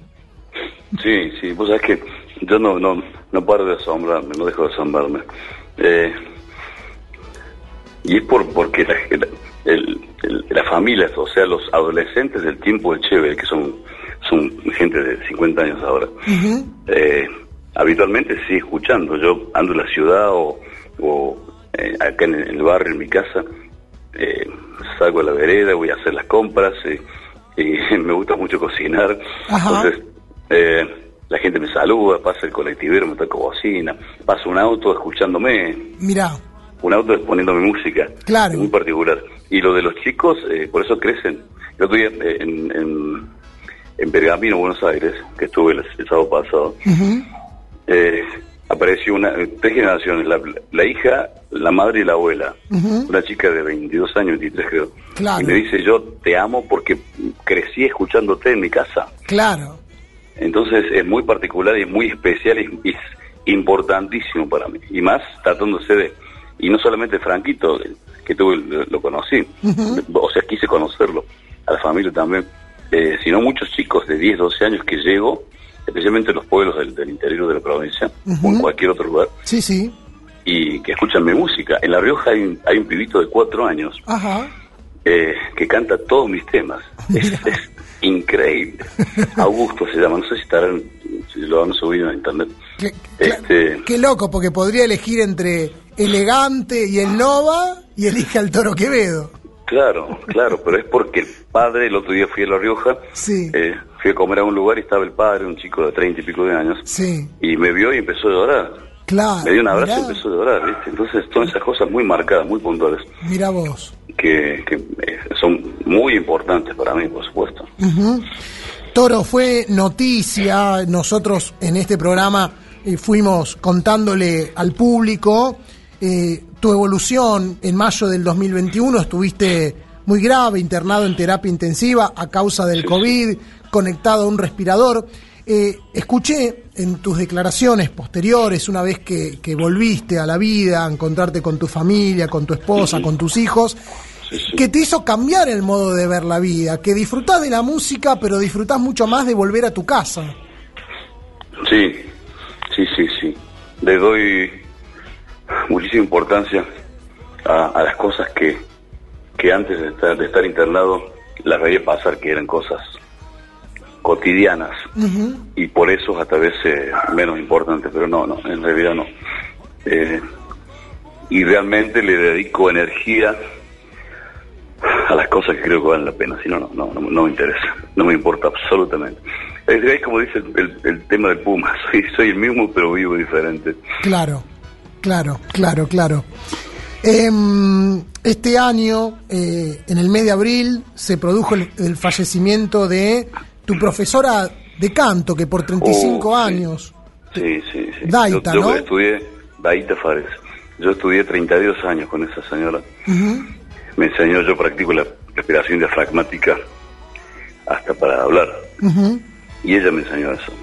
Sí, sí, vos sabés que yo no, no, no paro de asombrarme, no dejo de asombrarme. Eh, y es por porque la, el- el- las familias, o sea, los adolescentes del tiempo de Chévere, que son, son gente de 50 años ahora, eh, habitualmente sí escuchando. Yo ando en la ciudad o, o, eh, acá en el barrio, en mi casa, eh, salgo a la vereda, voy a hacer las compras eh, y me gusta mucho cocinar. Ajá. Entonces, eh, la gente me saluda, pasa el colectivero, me toca bocina, pasa un auto escuchándome, Mirá, un auto poniéndome música, Claro. muy particular. Y lo de los chicos, eh, por eso crecen. El otro día eh, en, en, en Pergamino, Buenos Aires, que estuve el, el sábado pasado, eh, apareció una, eh, tres generaciones, la, la hija, la madre y la abuela. Una chica de 22 años, 23 creo. Claro. Y me dice, yo te amo porque crecí escuchándote en mi casa. claro. Entonces es muy particular y es muy especial y es importantísimo para mí. Y más tratándose de, y no solamente Franquito, que tuve, lo, lo conocí, o sea, quise conocerlo, a la familia también, eh, sino muchos chicos de 10, 12 años que llego, especialmente en los pueblos del, del interior de la provincia, o en cualquier otro lugar, Sí, sí. y que escuchan mi música. En La Rioja hay un, hay un pibito de 4 años Ajá. eh, que canta todos mis temas. Es, es increíble. Augusto se llama, no sé si estarán, si lo han subido en internet. Qué, Este, qué loco, porque podría elegir entre Elegante y el Nova y elige al Toro Quevedo. claro, claro, pero es porque el padre, el otro día fui a La Rioja, Sí. eh, fui a comer a un lugar y estaba el padre, un chico de treinta y pico de años, Sí, y me vio y empezó a llorar. claro. Me dio un abrazo y empezó a llorar, ¿viste? Entonces son esas cosas muy marcadas, muy puntuales, mirá vos. que, que eh, son muy importantes para mí, por supuesto. Toro, fue noticia, nosotros en este programa eh, fuimos contándole al público eh, tu evolución. En mayo del 2021 estuviste muy grave, internado en terapia intensiva a causa del COVID, conectado a un respirador. Eh, escuché en tus declaraciones posteriores, una vez que, que volviste a la vida, a encontrarte con tu familia, con tu esposa, con tus hijos, que te hizo cambiar el modo de ver la vida, que disfrutás de la música, pero disfrutás mucho más de volver a tu casa. Sí, sí, sí, sí. Le doy muchísima importancia a, a las cosas que, que antes de estar, de estar internado las veía pasar, que eran cosas cotidianas y por eso hasta veces menos importantes, pero no, no, en realidad no. Eh, y realmente le dedico energía a las cosas que creo que valen la pena, si no, no, no, no, no me interesa, no me importa absolutamente. Es, como dice el, el- el tema del Puma, soy, soy el mismo pero vivo diferente. Claro, claro, claro, claro. Em, este año, eh, en el mes de abril, se produjo el, el fallecimiento de tu profesora de canto, que por 35 Oh, sí. años. Sí, sí, sí. Daita, yo, yo ¿no? estudié, Daita Fares, yo estudié 32 años con esa señora. Me enseñó, yo practico la respiración diafragmática hasta para hablar. Ujú. Y ella me enseñó eso.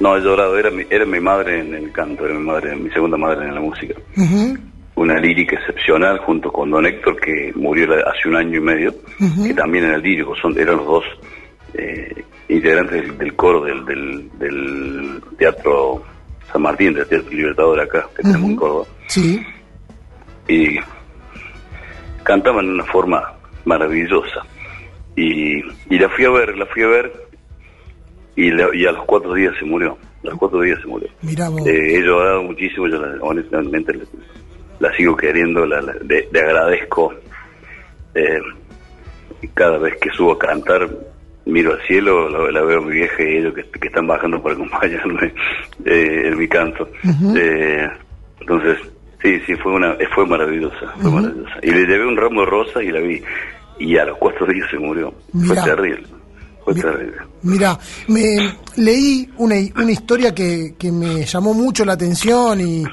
No, he llorado, era mi, era mi madre en el canto, era mi madre, mi segunda madre en la música. Una lírica excepcional junto con Don Héctor, que murió hace un año y medio, que también era lírico, son, eran los dos eh, integrantes del, del coro del, del, del Teatro San Martín, del Teatro Libertador acá, que tenemos en Córdoba. Sí, Y cantaban de una forma maravillosa. Y, y la fui a ver, la fui a ver, y, la- y a los cuatro días se murió. A los cuatro días se murió. mira vos. Eh, he llorado muchísimo, yo la- honestamente la, la sigo queriendo, la, le, le agradezco. Eh, y cada vez que subo a cantar, miro al cielo, la, la veo a mi vieja y ellos que, que están bajando para acompañarme eh, en mi canto. Eh, entonces, sí, sí, fue una fue maravillosa, fue maravillosa. Y le llevé un ramo de rosas y la vi. Y a los cuatro días se murió. Mirá. Fue terrible, fue terrible. Mira, me leí una, una historia que, que me llamó mucho la atención y,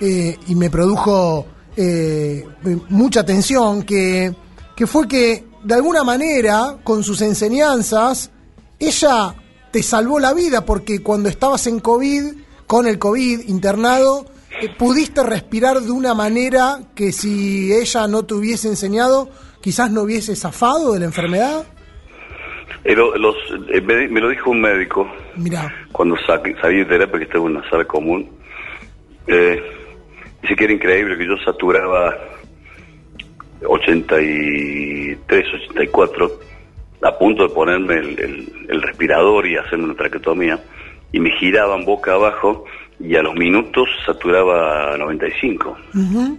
eh, y me produjo eh, mucha atención, que, que fue que de alguna manera, con sus enseñanzas, ella te salvó la vida porque cuando estabas en COVID, con el COVID internado, eh, pudiste respirar de una manera que si ella no te hubiese enseñado, quizás no hubiese zafado de la enfermedad. Los, eh, me, lo dijo un médico Mira, cuando saqué- salí de terapia, que estaba en una sala común. Eh, dice que era increíble que yo saturaba 83, 84, a punto de ponerme el, el- el respirador y hacerme una traquetomía, y me giraban boca abajo y a los minutos saturaba 95. Ujú.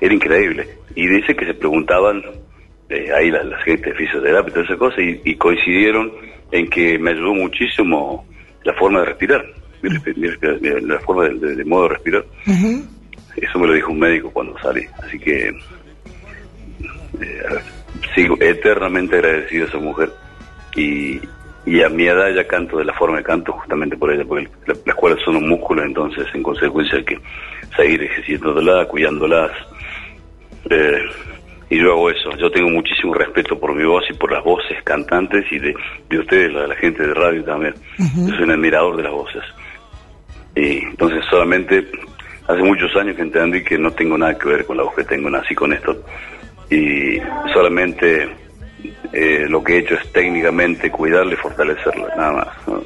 Era increíble. Y dice que se preguntaban eh, ahí la, la gente de fisioterapia y todas esas cosas y, y coincidieron en que me ayudó muchísimo la forma de respirar, mi respi- mi la forma de, de- de modo de respirar. Eso me lo dijo un médico cuando salí. Así que eh, sigo eternamente agradecido a esa mujer. Y, y a mi edad ya canto de la forma que canto, justamente por ella, porque la- las cuerdas son un músculo, entonces en consecuencia hay que seguir ejercitándolas, cuidándolas. Eh, y yo hago eso. Yo tengo muchísimo respeto por mi voz y por las voces cantantes y de, de ustedes, la, la gente de radio también. Yo soy un admirador de las voces. Y entonces solamente hace muchos años que entendí que no tengo nada que ver con la voz que tengo, nací con esto. Y solamente eh, lo que he hecho es técnicamente cuidarla y fortalecerla, nada más. ¿no?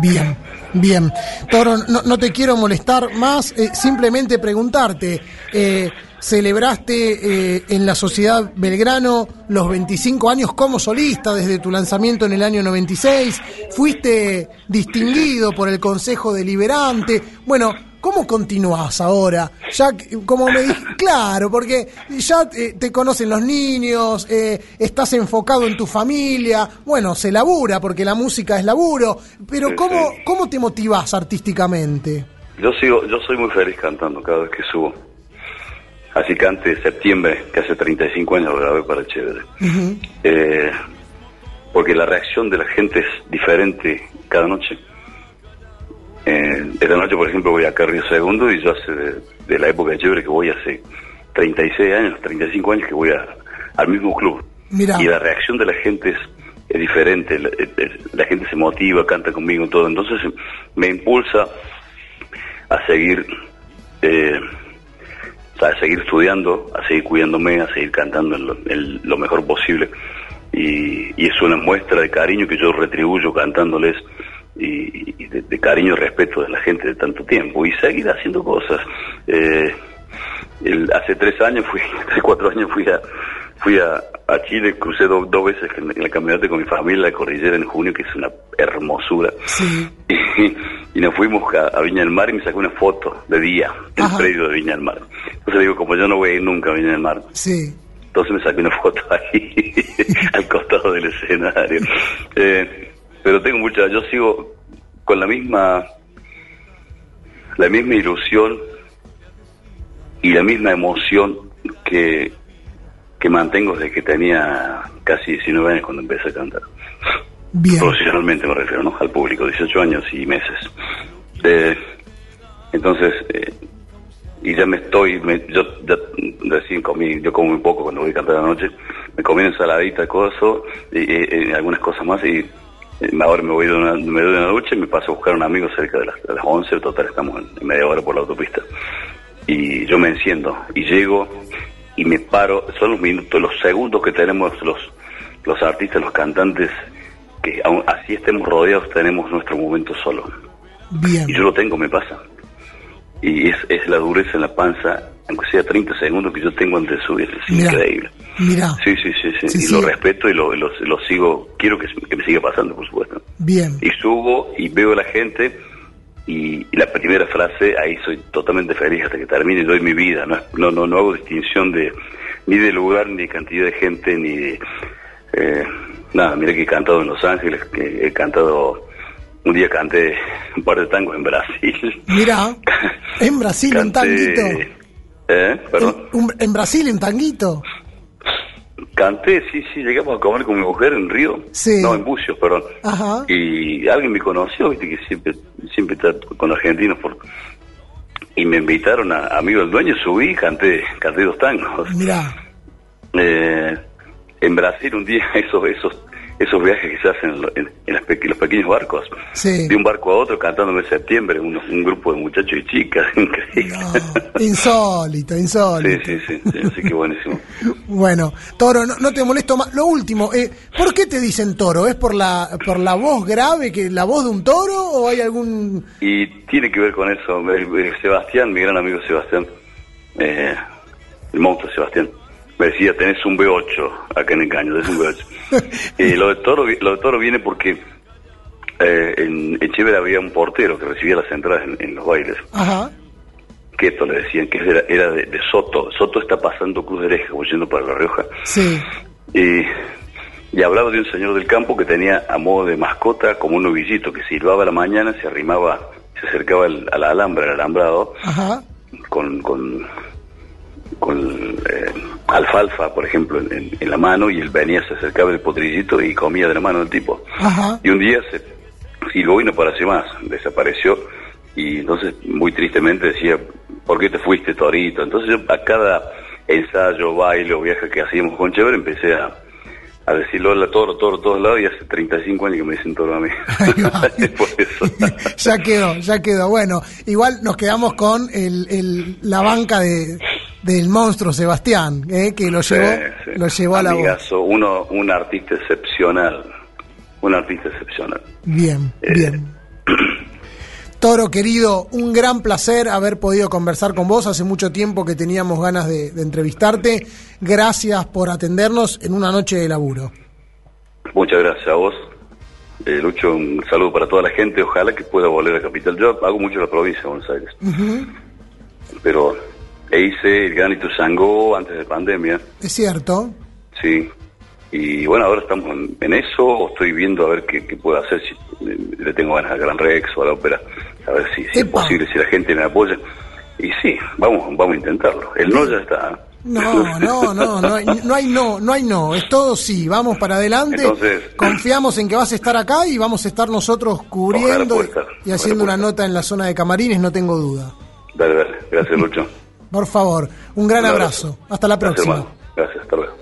Bien, bien. Toro, no, no te quiero molestar más, eh, simplemente preguntarte, eh, celebraste eh, en la Sociedad Belgrano los 25 años como solista desde tu lanzamiento en el año 96, fuiste distinguido por el Consejo Deliberante, bueno, ¿cómo continúas ahora? Ya, como me dije, claro, porque ya eh, te conocen los niños, eh, estás enfocado en tu familia, bueno, se labura porque la música es laburo, pero ¿cómo. ¿cómo te motivas artísticamente? Yo sigo, yo soy muy feliz cantando cada vez que subo. Así cante septiembre, que hace 35 años lo grabé para Chévere. Eh, porque la reacción de la gente es diferente cada noche. Eh, esta noche, por ejemplo, voy a Carrillo Segundo y yo hace de, de la época de Chévere que voy hace 36 años, 35 años que voy a- al mismo club. Mirá. Y la reacción de la gente es, es diferente, la, es- la gente se motiva, canta conmigo, todo. Entonces me impulsa a seguir, eh, a seguir estudiando, a seguir cuidándome, a seguir cantando en lo, en lo mejor posible. Y, es una muestra de cariño que yo retribuyo cantándoles y, de cariño y respeto de la gente de tanto tiempo. Y seguir haciendo cosas. Eh, el- hace tres años fui, tres, cuatro años fui a, fui a, a Chile, crucé do- dos veces en, en la camioneta con mi familia, la cordillera en junio, que es una hermosura. Sí. Y, y nos fuimos a, a Viña del Mar y me sacé una foto de día del Ajá. predio de Viña del Mar. Entonces digo, como yo no voy a ir nunca a Viña del Mar, Sí. entonces me saqué una foto ahí, al costado del escenario. Eh, pero tengo mucha, yo sigo con la misma, la misma ilusión y la misma emoción que, que mantengo desde que tenía casi 19 años cuando empecé a cantar. Bien. Profesionalmente me refiero, ¿no? Al público, 18 años y meses. Eh, entonces, eh, y ya me estoy, me- yo ya recién comí, yo como muy poco cuando voy a cantar a la noche, me comí una ensaladita, coso, y, y- y algunas cosas más, y eh, ahora me voy de una, me doy una ducha y me paso a buscar a un amigo cerca de las, de las 11, total estamos en, en media hora por la autopista. Y yo me enciendo, y llego, y me paro, son los minutos, los segundos que tenemos los, los artistas, los cantantes, que aun así estemos rodeados, tenemos nuestro momento solo. Bien. Y yo lo tengo, me pasa. Y es, es la dureza en la panza, aunque sea 30 segundos que yo tengo antes de subir, es Mirá. increíble. Mirá. Sí, sí, sí, sí. Sí, y sí. lo respeto y lo, lo, lo sigo, quiero que, que me siga pasando, por supuesto. Bien. Y subo y veo a la gente y, y la primera frase, ahí soy totalmente feliz hasta que termine y doy mi vida. No, no, no, no hago distinción de ni de lugar, ni de cantidad de gente, ni de... eh, nada, mira que he cantado en Los Ángeles, que he cantado... Un día canté un par de tangos en Brasil. Mira, en Brasil un Canté- tanguito. ¿Eh? Perdón. En, un- en Brasil un tanguito. Canté, sí, sí, llegamos a comer con mi mujer en Río. Sí. No, en Bucios, perdón. Ajá. Y alguien me conoció, viste que siempre, siempre está con argentinos por... Y me invitaron a amigo del dueño, subí canté, canté dos tangos. Mira, Eh, en Brasil un día esos, esos, esos viajes que se hacen en, en- en las pe- los pequeños barcos. Sí. De un barco a otro cantándome en septiembre, un, un grupo de muchachos y chicas, increíble. insólito, Sí, insólito. sí, sí, sí, así que buenísimo. Bueno, Toro, no, no te molesto más. Lo último, eh, ¿por qué te dicen toro? ¿Es por la por la voz grave, que la voz de un toro o hay algún Y tiene que ver con eso. Sebastián, mi gran amigo Sebastián, eh, el monstruo Sebastián, me decía, tenés un B8 acá en el caño, tenés un B8. y lo de Toro, lo de Toro viene porque eh, en, en Chévere había un portero que recibía las entradas en, en los bailes. Ajá. Que esto le decían, que era, era de, de Soto. Soto está pasando Cruz de Ereja, como yendo para La Rioja. Sí. Y, y hablaba de un señor del campo que tenía a modo de mascota como un novillito que silbaba a la mañana, se arrimaba, se acercaba al, a la alhambra, al alambrado, Ajá. con, con, con eh, alfalfa, por ejemplo, en, en- la mano, y él venía, se acercaba el potrillito y comía de la mano del tipo. Ajá. Y un día se y no apareció más, desapareció, y entonces muy tristemente decía, ¿por qué te fuiste, Torito? Entonces yo a cada ensayo, baile o viaje que hacíamos con Chévere empecé a, a decirlo hola, toro, toro, todos lados, y hace 35 años que me dicen toro a mí. Ya quedó, ya quedó. Bueno, igual nos quedamos con el, el- la banca de, del monstruo Sebastián, ¿eh? que lo llevó, sí. lo llevó a la voz. Uno, un artista excepcional, un artista excepcional. Bien, Eh. bien. Toro, querido, un gran placer haber podido conversar con vos. Hace mucho tiempo que teníamos ganas de, de entrevistarte. Gracias por atendernos en una noche de laburo. Muchas gracias a vos. Eh, Lucho, un saludo para toda la gente. Ojalá que pueda volver a Capital. Yo hago mucho la provincia de Buenos Aires, pero e hice el Gran Sangó antes de pandemia, Es cierto. sí. Y bueno, ahora estamos en, en eso. Estoy viendo a ver qué, qué puedo hacer. Si eh, le tengo ganas al Gran Rex o a la ópera. A ver si, si es posible, si la gente me apoya. Y sí, vamos, vamos a intentarlo. El no ya está. No, no, no, no hay no, hay no, no hay no, es todo sí, vamos para adelante, Entonces- confiamos en que vas a estar acá y vamos a estar nosotros cubriendo estar, y haciendo una nota en la zona de camarines, no tengo duda. Dale, dale. Gracias, Lucho. Por favor, un gran Un abrazo, hasta la próxima. Gracias, hasta luego.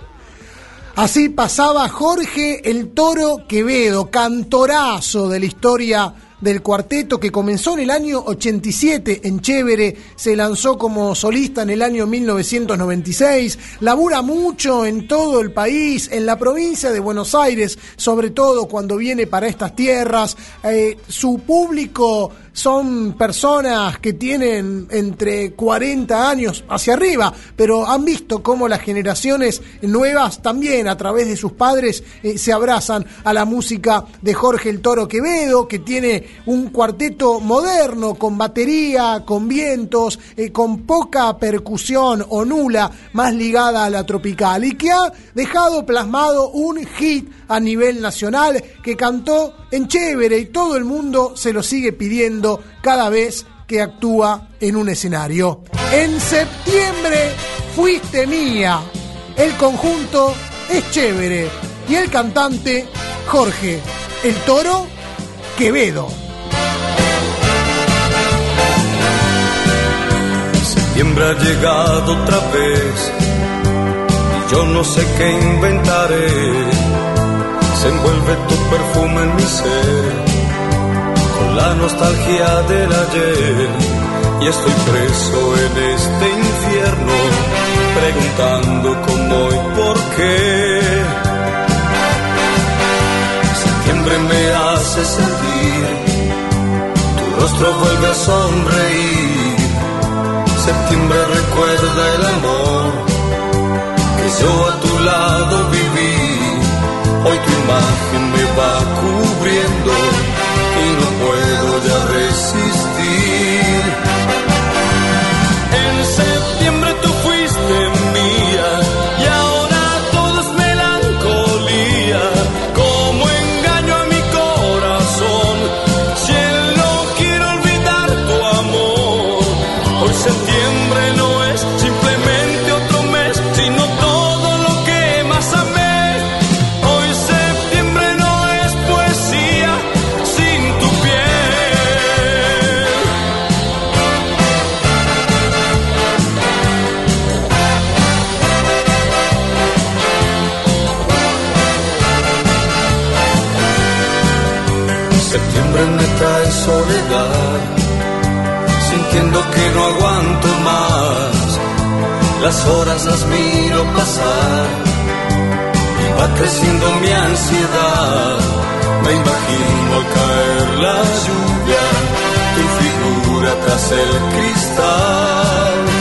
Así pasaba Jorge el Toro Quevedo, cantorazo de la historia del cuarteto que comenzó en el año 87 en Chévere, se lanzó como solista en el año 1996, labura mucho en todo el país, en la provincia de Buenos Aires, sobre todo cuando viene para estas tierras, eh, su público son personas que tienen entre 40 años hacia arriba, pero han visto cómo las generaciones nuevas también a través de sus padres eh, se abrazan a la música de Jorge el Toro Quevedo, que tiene un cuarteto moderno con batería, con vientos, eh, con poca percusión o nula, más ligada a la tropical, y que ha dejado plasmado un hit a nivel nacional que cantó en Chévere y todo el mundo se lo sigue pidiendo cada vez que actúa en un escenario. En septiembre fuiste mía. El conjunto es Chévere y el cantante Jorge, el toro Quevedo. Septiembre ha llegado otra vez y yo no sé qué inventaré. Se envuelve tu perfume en mi ser la nostalgia del ayer y estoy preso en este infierno preguntando cómo y por qué. Septiembre me hace sentir, tu rostro vuelve a sonreír. Septiembre recuerda el amor que yo a tu lado viví. Hoy tu imagen me va cubriendo no puedo ya resistir. Las horas las miro pasar y va creciendo mi ansiedad. Me imagino al caer la lluvia, tu figura tras el cristal.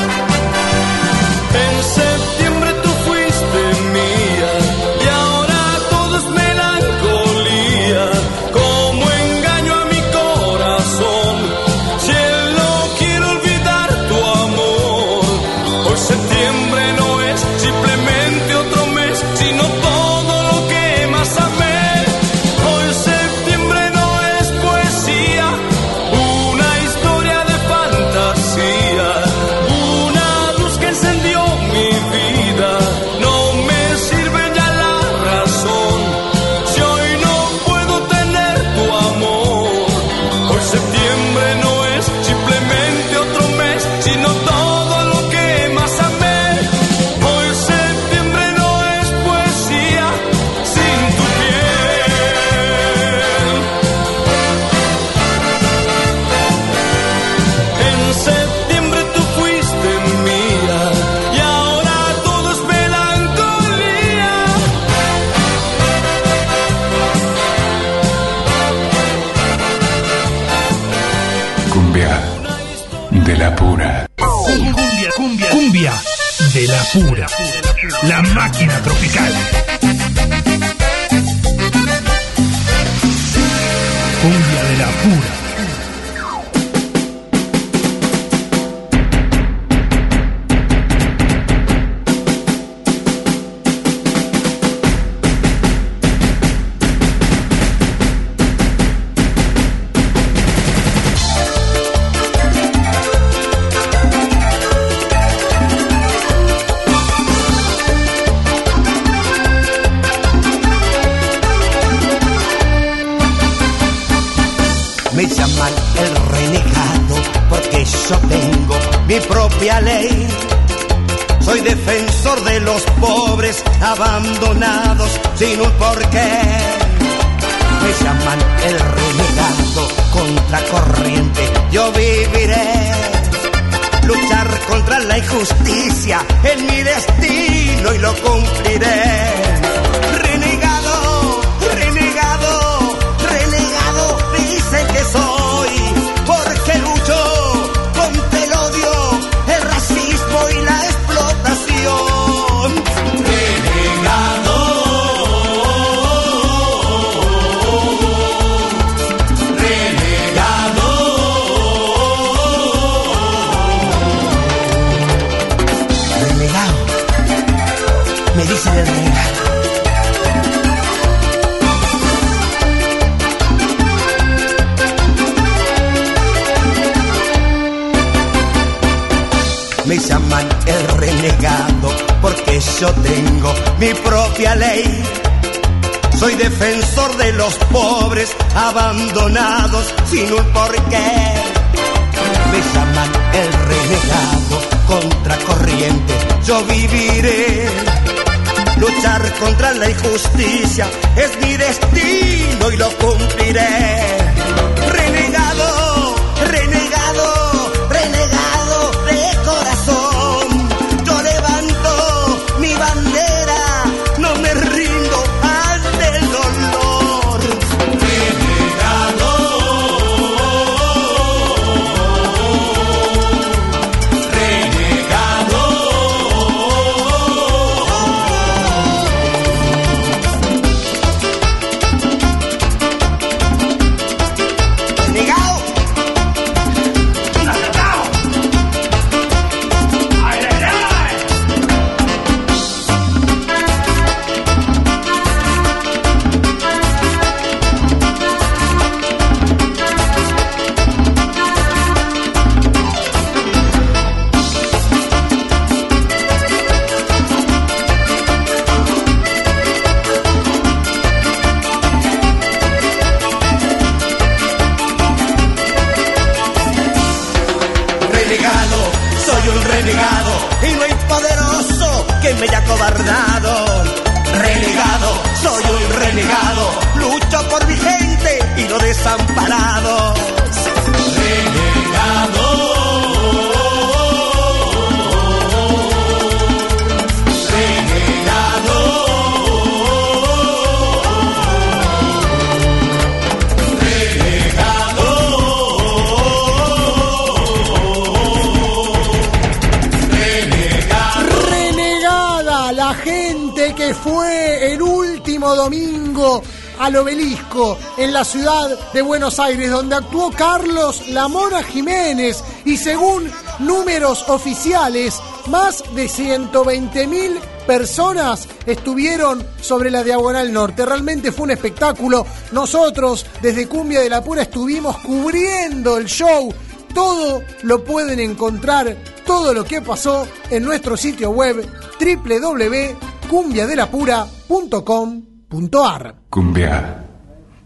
en la ciudad de Buenos Aires, donde actuó Carlos Lamora Jiménez y según números oficiales, más de 120 mil personas estuvieron sobre la Diagonal Norte. Realmente fue un espectáculo. Nosotros desde Cumbia de la Pura estuvimos cubriendo el show. Todo lo pueden encontrar, todo lo que pasó en nuestro sitio web www.cumbiadelapura.com.ar. Cumbia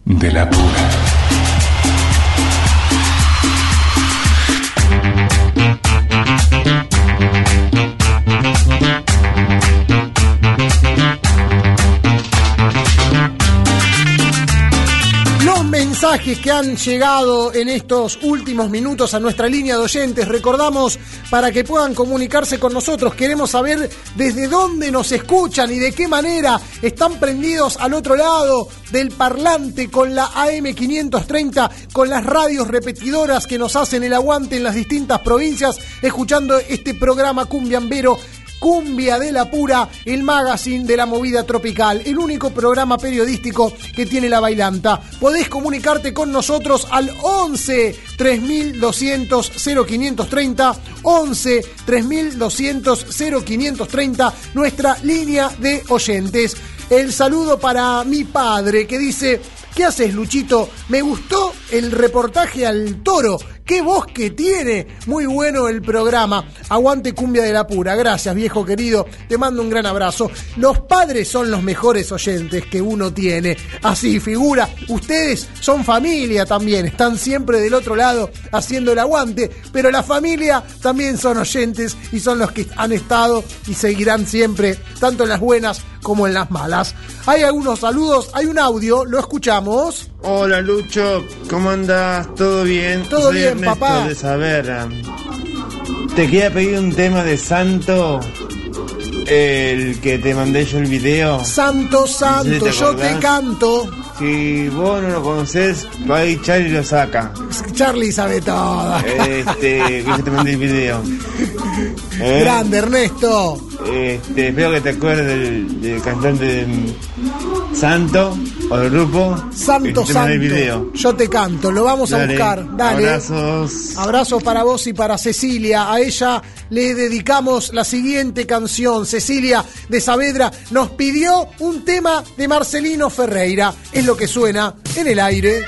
de la pura. mensajes que han llegado en estos últimos minutos a nuestra línea de oyentes. Recordamos para que puedan comunicarse con nosotros. Queremos saber desde dónde nos escuchan y de qué manera están prendidos al otro lado del parlante con la AM530, con las radios repetidoras que nos hacen el aguante en las distintas provincias, escuchando este programa Cumbiambero Cumbia de la Pura, el magazine de la movida tropical, el único programa periodístico que tiene la bailanta. Podés comunicarte con nosotros al 11 3200 0530, 11 3200 0530, nuestra línea de oyentes. El saludo para mi padre que dice, ¿qué haces Luchito? Me gustó el reportaje al toro. ¡Qué voz que tiene! Muy bueno el programa. Aguante cumbia de la pura. Gracias, viejo querido. Te mando un gran abrazo. Los padres son los mejores oyentes que uno tiene. Así figura. Ustedes son familia también. Están siempre del otro lado haciendo el aguante. Pero la familia también son oyentes y son los que han estado y seguirán siempre, tanto en las buenas como en las malas. Hay algunos saludos, hay un audio, lo escuchamos. Hola Lucho, ¿cómo andas? ¿Todo bien? Todo Soy bien, Ernesto papá. de Saavedra. Te quería pedir un tema de Santo, el que te mandé yo el video. Santo, santo, Sí, ¿te yo te canto. Si vos no lo conocés, va a ir Charlie y lo saca. Charlie sabe todo. Este, que te mandé el video. ¿Eh? Grande, Ernesto. Este, espero que te acuerdes del, del cantante de Santo o grupo. Santo, el santo. video. Yo te canto, lo vamos a buscar. Dale. Abrazos. Abrazos para vos y para Cecilia. A ella le dedicamos la siguiente canción. Cecilia de Saavedra nos pidió un tema de Marcelino Ferreira. Es lo que suena en el aire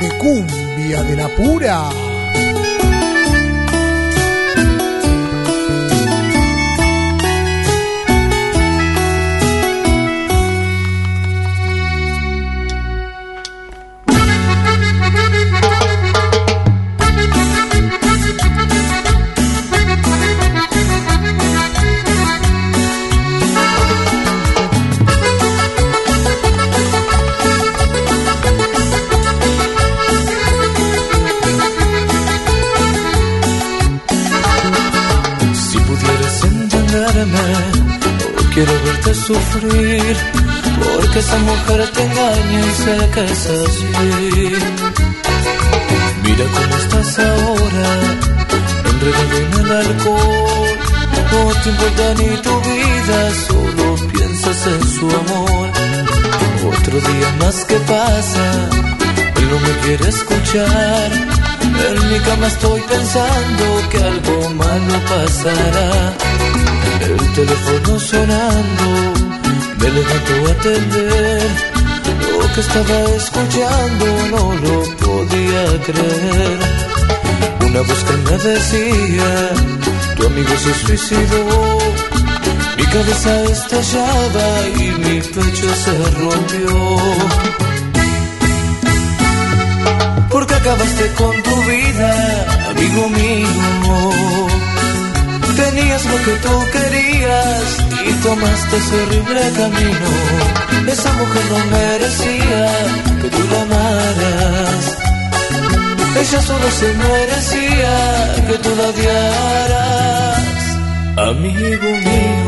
de cumbia de la pura. Quiero verte sufrir, porque esa mujer te engaña y sé que es así. Mira cómo estás ahora, enredado en el alcohol, no te importa ni tu vida, solo piensas en su amor. Otro día más que pasa, él no me quiere escuchar. En mi cama estoy pensando que algo malo pasará. El teléfono sonando, me levanto a atender. Lo que estaba escuchando no lo podía creer. Una voz que me decía, tu amigo se suicidó. Mi cabeza estallaba y mi pecho se rompió. Porque acabaste con tu vida, amigo mío. Tenías lo que tú querías y tomaste ese horrible camino. Esa mujer no merecía que tú la amaras. Ella solo se merecía que tú la odiaras. Amigo mío,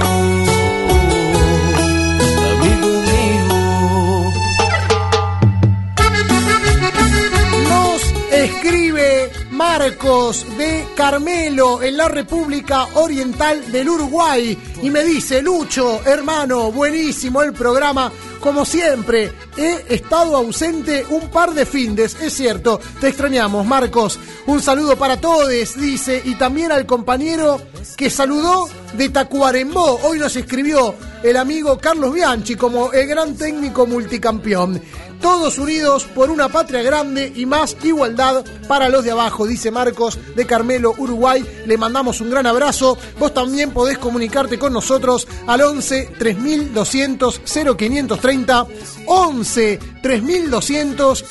Marcos de Carmelo en la República Oriental del Uruguay y me dice, Lucho, hermano, buenísimo el programa. Como siempre, he estado ausente un par de findes, es cierto, te extrañamos, Marcos. Un saludo para todos, dice, y también al compañero que saludó de Tacuarembó. Hoy nos escribió el amigo Carlos Bianchi como el gran técnico multicampeón. Todos unidos por una patria grande y más igualdad para los de abajo, dice Marcos de Carmelo, Uruguay. Le mandamos un gran abrazo. Vos también podés comunicarte con nosotros al 11 3200 0530. 11 3200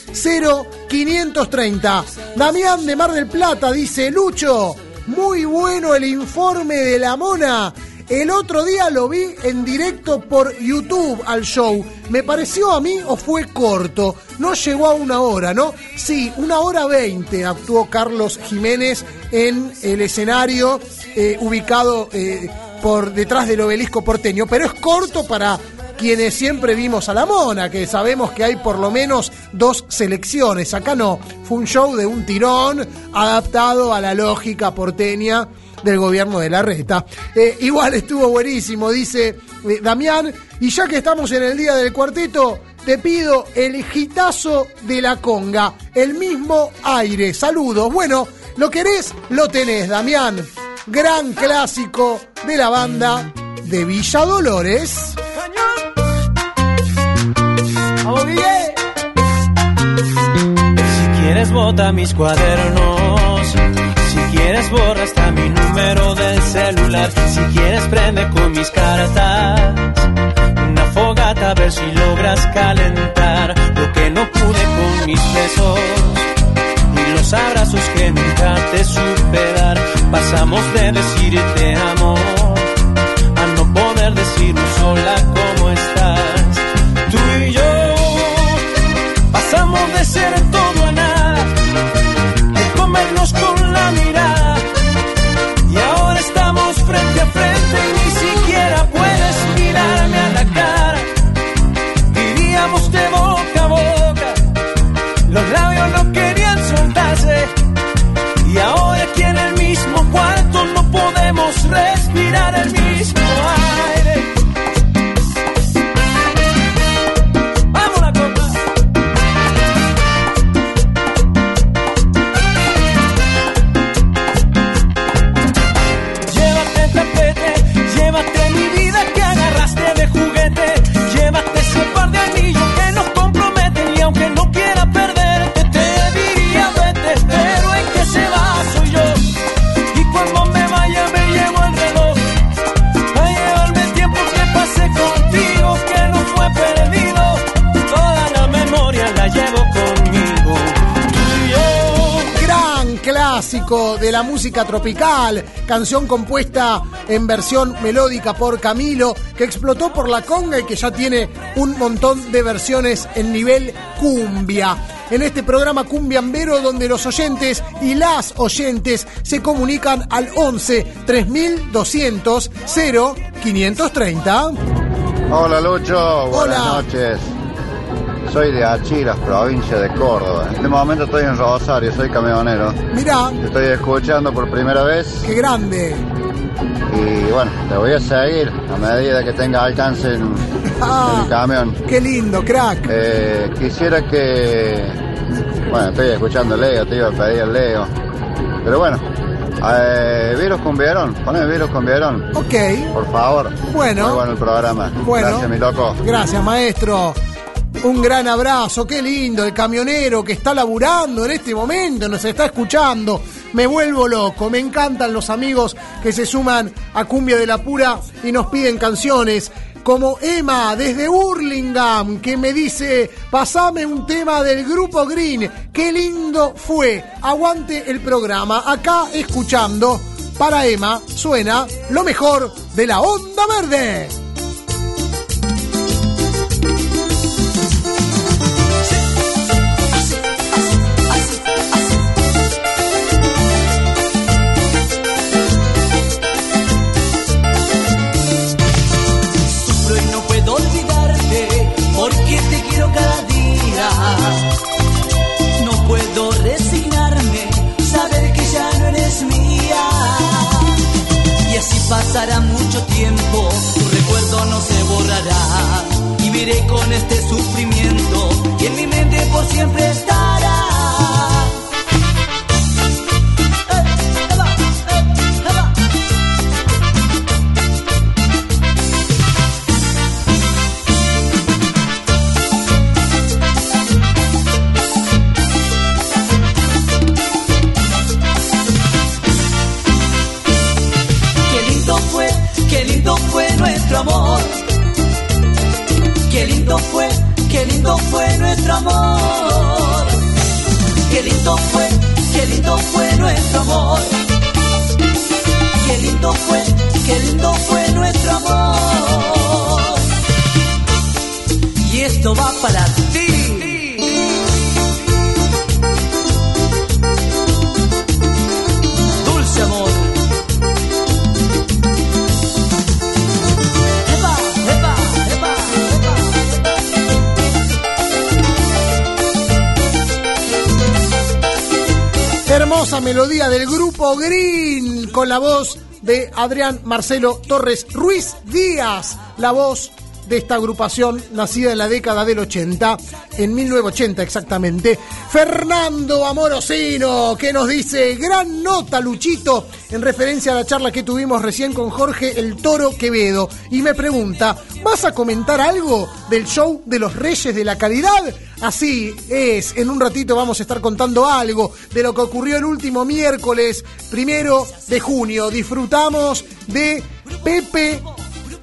0530. Damián de Mar del Plata dice: Lucho, muy bueno el informe de la mona. El otro día lo vi en directo por YouTube al show. ¿Me pareció a mí o fue corto? No llegó a una hora, ¿no? Sí, una hora veinte actuó Carlos Jiménez en el escenario eh, ubicado eh, por detrás del obelisco porteño, pero es corto para quienes siempre vimos a la mona, que sabemos que hay por lo menos dos selecciones. Acá no, fue un show de un tirón adaptado a la lógica porteña del gobierno de la reta. Eh, igual estuvo buenísimo, dice eh, Damián. Y ya que estamos en el día del cuarteto, te pido el gitazo de la conga, el mismo aire. Saludos. Bueno, lo querés, lo tenés, Damián. Gran clásico de la banda de Villa Dolores. Si quieres bota mis cuadernos, quieres borra hasta mi número del celular, si quieres prende con mis cartas, una fogata a ver si logras calentar lo que no pude con mis besos y los abrazos que nunca te supe dar. Pasamos de decir te amo a no poder decir sola cómo estás. Clásico de la música tropical, canción compuesta en versión melódica por Camilo, que explotó por la conga y que ya tiene un montón de versiones en nivel cumbia. En este programa Cumbiambero, donde los oyentes y las oyentes se comunican al 11 3200 0530. Hola Lucho, buenas Hola. noches. Soy de Achiras, provincia de Córdoba. En este momento estoy en Rosario, soy camionero. Mirá, Te estoy escuchando por primera vez qué grande. y bueno, te voy a seguir a medida que tenga alcance en, en Ah, el camión. qué lindo, crack. Eh, quisiera que... Bueno, estoy escuchando Leo, te iba a pedir el Leo. Pero bueno, eh, virus con Vierón, poneme virus con Vierón. Ok, Por favor. Bueno. Muy bueno el programa. Bueno. Gracias, mi loco. gracias maestro. Un gran abrazo, qué lindo, el camionero que está laburando en este momento, nos está escuchando. Me vuelvo loco, me encantan los amigos que se suman a Cumbia de la Pura y nos piden canciones. Como Emma desde Burlingame, que me dice, pasame un tema del grupo Green, qué lindo fue, aguante el programa, acá escuchando, para Emma suena lo mejor de la onda verde. La voz de Adrián Marcelo Torres Ruiz Díaz, la voz de esta agrupación nacida en la década del 80, en 1980 exactamente. Fernando Amorosino, que nos dice, gran nota Luchito, en referencia a la charla que tuvimos recién con Jorge el Toro Quevedo, y me pregunta, ¿vas a comentar algo del show de los Reyes de la Calidad? Así es, en un ratito vamos a estar contando algo de lo que ocurrió el último miércoles, primero de junio. Disfrutamos de Pepe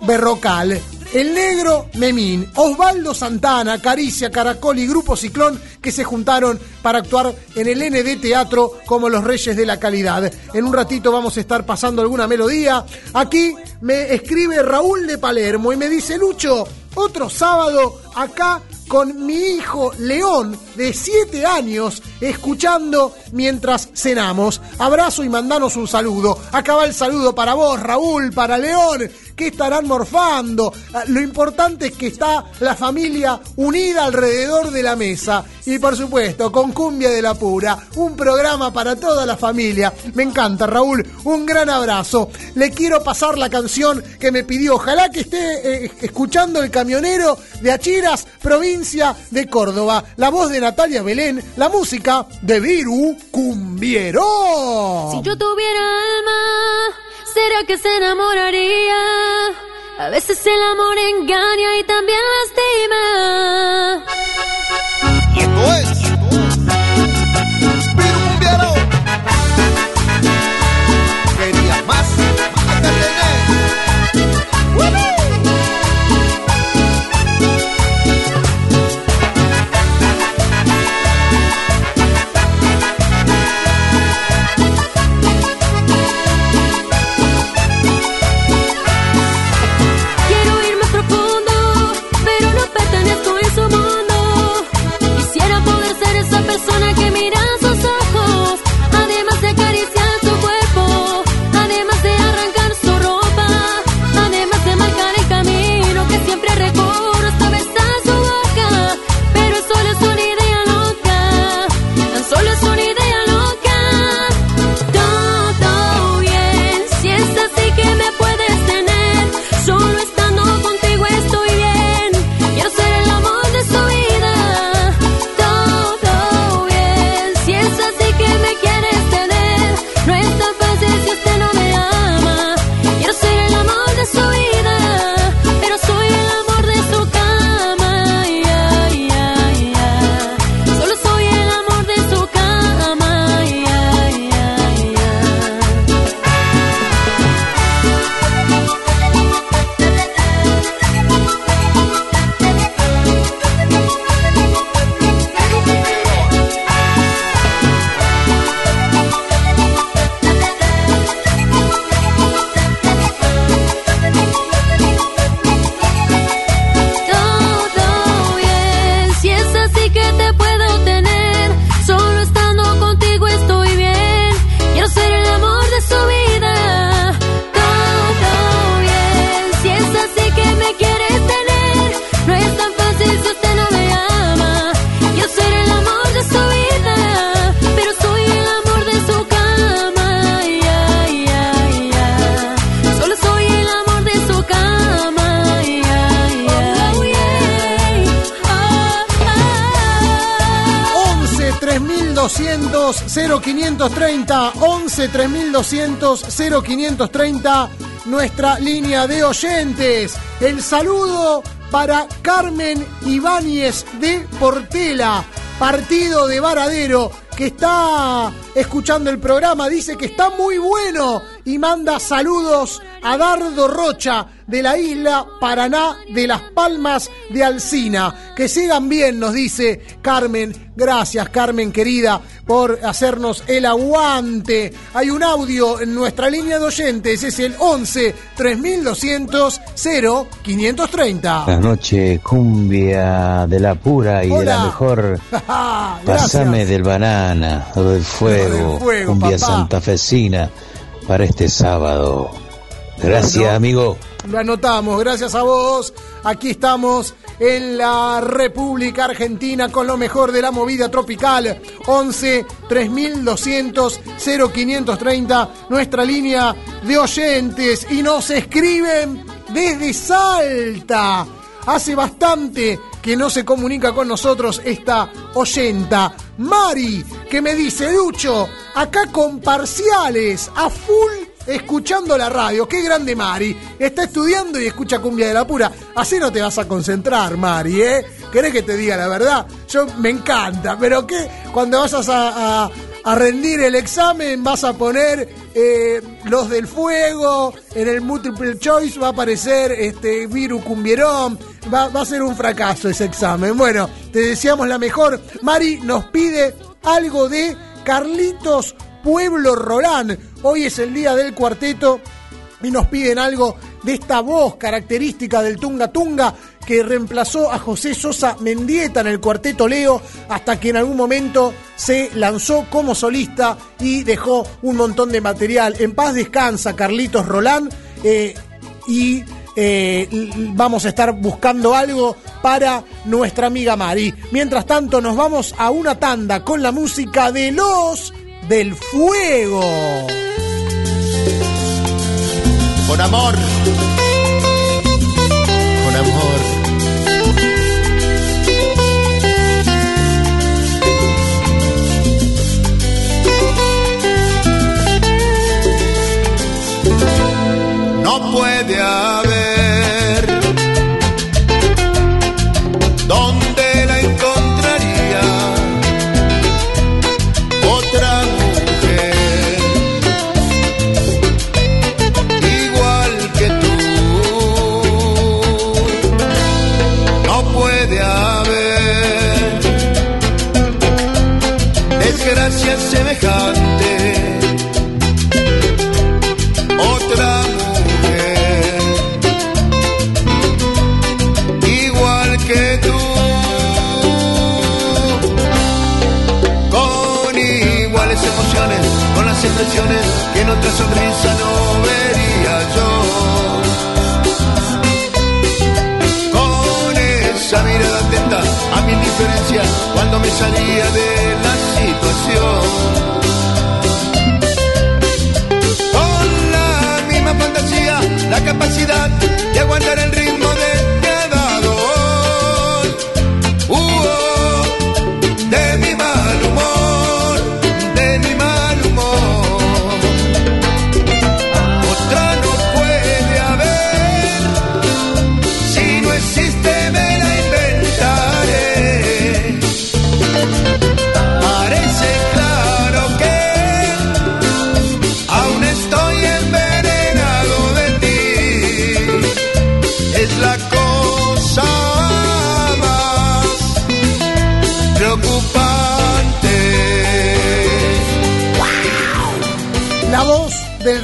Berrocal. El Negro Memín, Osvaldo Santana, Caricia, Caracol y Grupo Ciclón que se juntaron para actuar en el ND Teatro como los Reyes de la Calidad. En un ratito vamos a estar pasando alguna melodía. Aquí me escribe Raúl de Palermo y me dice, Lucho, otro sábado acá con mi hijo León de 7 años escuchando mientras cenamos. Abrazo y mandanos un saludo. Acá va el saludo para vos, Raúl, para León, estarán morfando. Ah, Lo importante es que está la familia unida alrededor de la mesa. Y por supuesto, con Cumbia de la Pura, un programa para toda la familia. Me encanta, Raúl. Un gran abrazo. Le quiero pasar la canción que me pidió. Ojalá que esté eh, escuchando el camionero de Achiras, provincia de Córdoba. La voz de Natalia Belén, la música de Viru Cumbiero. Si yo tuviera alma, ¿será que se enamoraría? A veces el amor engaña y también lastima. Y esto es. 3200 0530 nuestra línea de oyentes. El saludo para Carmen Ibáñez de Portela, partido de Varadero, que está escuchando el programa, dice que está muy bueno y manda saludos a Dardo Rocha de la isla Paraná de las Palmas de Alcina. Que sigan bien, nos dice Carmen. Gracias, Carmen querida, por hacernos el aguante. Hay un audio en nuestra línea de oyentes, es el 11 3200 0530. Buenas noches, cumbia de la pura y de la mejor. Pasame del banana o del fuego, fuego, cumbia papá. santafesina para este sábado. Gracias, Bueno. amigo. Lo anotamos, gracias a vos. Aquí estamos en la República Argentina con lo mejor de la movida tropical. 11 3200 0530, nuestra línea de oyentes. Y nos escriben desde Salta. Hace bastante que no se comunica con nosotros esta oyenta, Mari, que me dice, Lucho, acá con parciales, a full escuchando la radio. Qué grande Mari. Está estudiando y escucha cumbia de la pura. Así no te vas a concentrar, Mari, ¿eh? ¿Querés que te diga la verdad? Yo me encanta, pero que cuando vayas a, rendir el examen vas a poner eh, los del fuego, en el multiple choice va a aparecer este Viru Cumbierón, va, va a ser un fracaso ese examen. Bueno, te deseamos la mejor. Mari nos pide algo de Carlitos Pueblo Rolán. Hoy es el día del cuarteto y nos piden algo de esta voz característica del Tunga Tunga que reemplazó a José Sosa Mendieta en el cuarteto Leo hasta que en algún momento se lanzó como solista y dejó un montón de material. En paz descansa Carlitos Rolán eh, y eh, vamos a estar buscando algo para nuestra amiga Mari. Mientras tanto nos vamos a una tanda con la música de los del fuego. Con amor. Con amor. No puede haber que en otra sonrisa no vería yo. Con esa mirada atenta a mi indiferencia cuando me salía de la situación.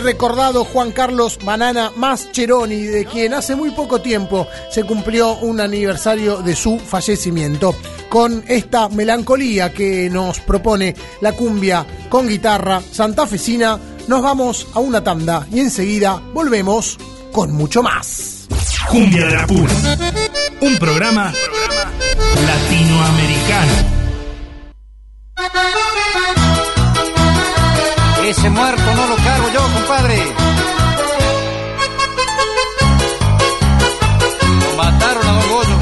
Recordado Juan Carlos Banana Mascheroni, de quien hace muy poco tiempo se cumplió un aniversario de su fallecimiento. Con esta melancolía que nos propone la cumbia con guitarra santafesina, nos vamos a una tanda y enseguida volvemos con mucho más. Cumbia de la Pura. Un programa latinoamericano. Ese muerto no lo cargo yo, compadre. Lo mataron a Don Goyo.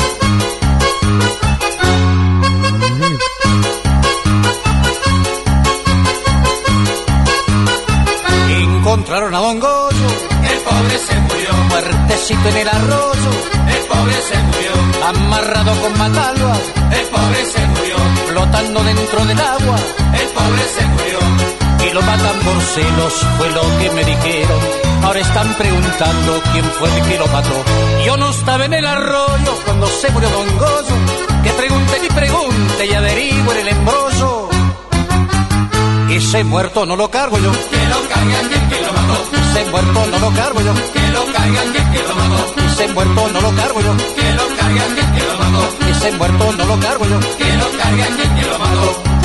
Encontraron a Don Goyo. El pobre se murió. Muertecito en el arroyo. El pobre se murió. Amarrado con matalba. El pobre se murió. Flotando dentro del agua. El pobre se murió. Y lo matan por celos, fue lo que me dijeron. Ahora están preguntando quién fue el que lo mató. Yo no estaba en el arroyo cuando se murió Don Goyo. Que pregunte ni pregunte y averigüe en el embrollo. Ese muerto no lo cargo yo. Que lo cargue aquel que lo mató. Ese muerto no lo cargo yo. Que lo cargue aquel que lo mató. Ese muerto no lo cargo yo. Que lo cargue aquel que lo mató. Ese muerto no lo cargo yo. Que lo cargue aquel que lo mató.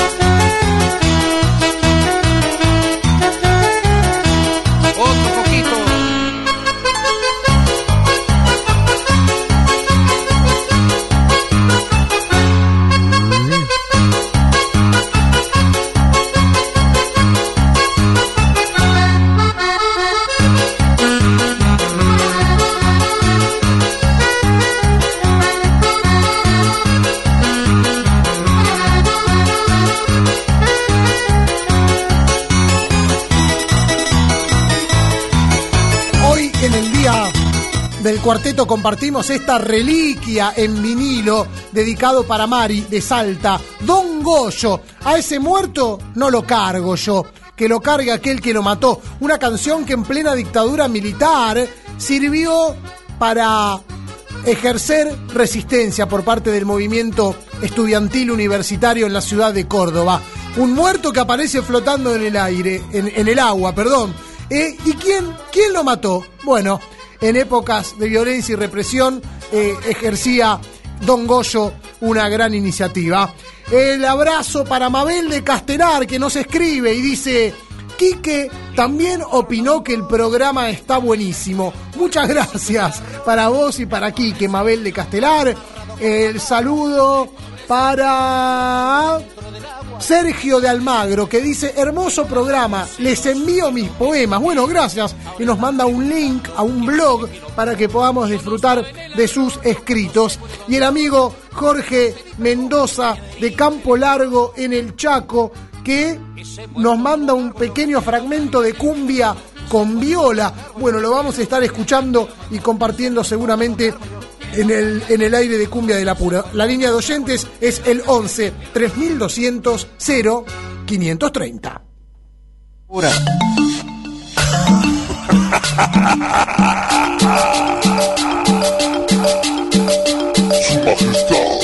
Cuarteto compartimos esta reliquia en vinilo dedicado para Mari de Salta, Don Goyo. A ese muerto no lo cargo yo, que lo cargue aquel que lo mató. Una canción que en plena dictadura militar sirvió para ejercer resistencia por parte del movimiento estudiantil universitario en la ciudad de Córdoba. Un muerto que aparece flotando en el aire, en, en el agua, perdón. Eh, ¿Y quién, quién lo mató? Bueno, en épocas de violencia y represión eh, ejercía Don Goyo una gran iniciativa. El abrazo para Mabel de Castelar que nos escribe y dice, Quique también opinó que el programa está buenísimo. Muchas gracias para vos y para Quique, Mabel de Castelar. El saludo para Sergio de Almagro que dice, hermoso programa, les envío mis poemas. Bueno, gracias. Y nos manda un link a un blog para que podamos disfrutar de sus escritos. Y el amigo Jorge Mendoza de Campo Largo en el Chaco que nos manda un pequeño fragmento de cumbia con viola. Bueno, lo vamos a estar escuchando y compartiendo seguramente en el, en el aire de Cumbia de la Pura. La línea de oyentes es el 11 3200 0 530. Pura. Nos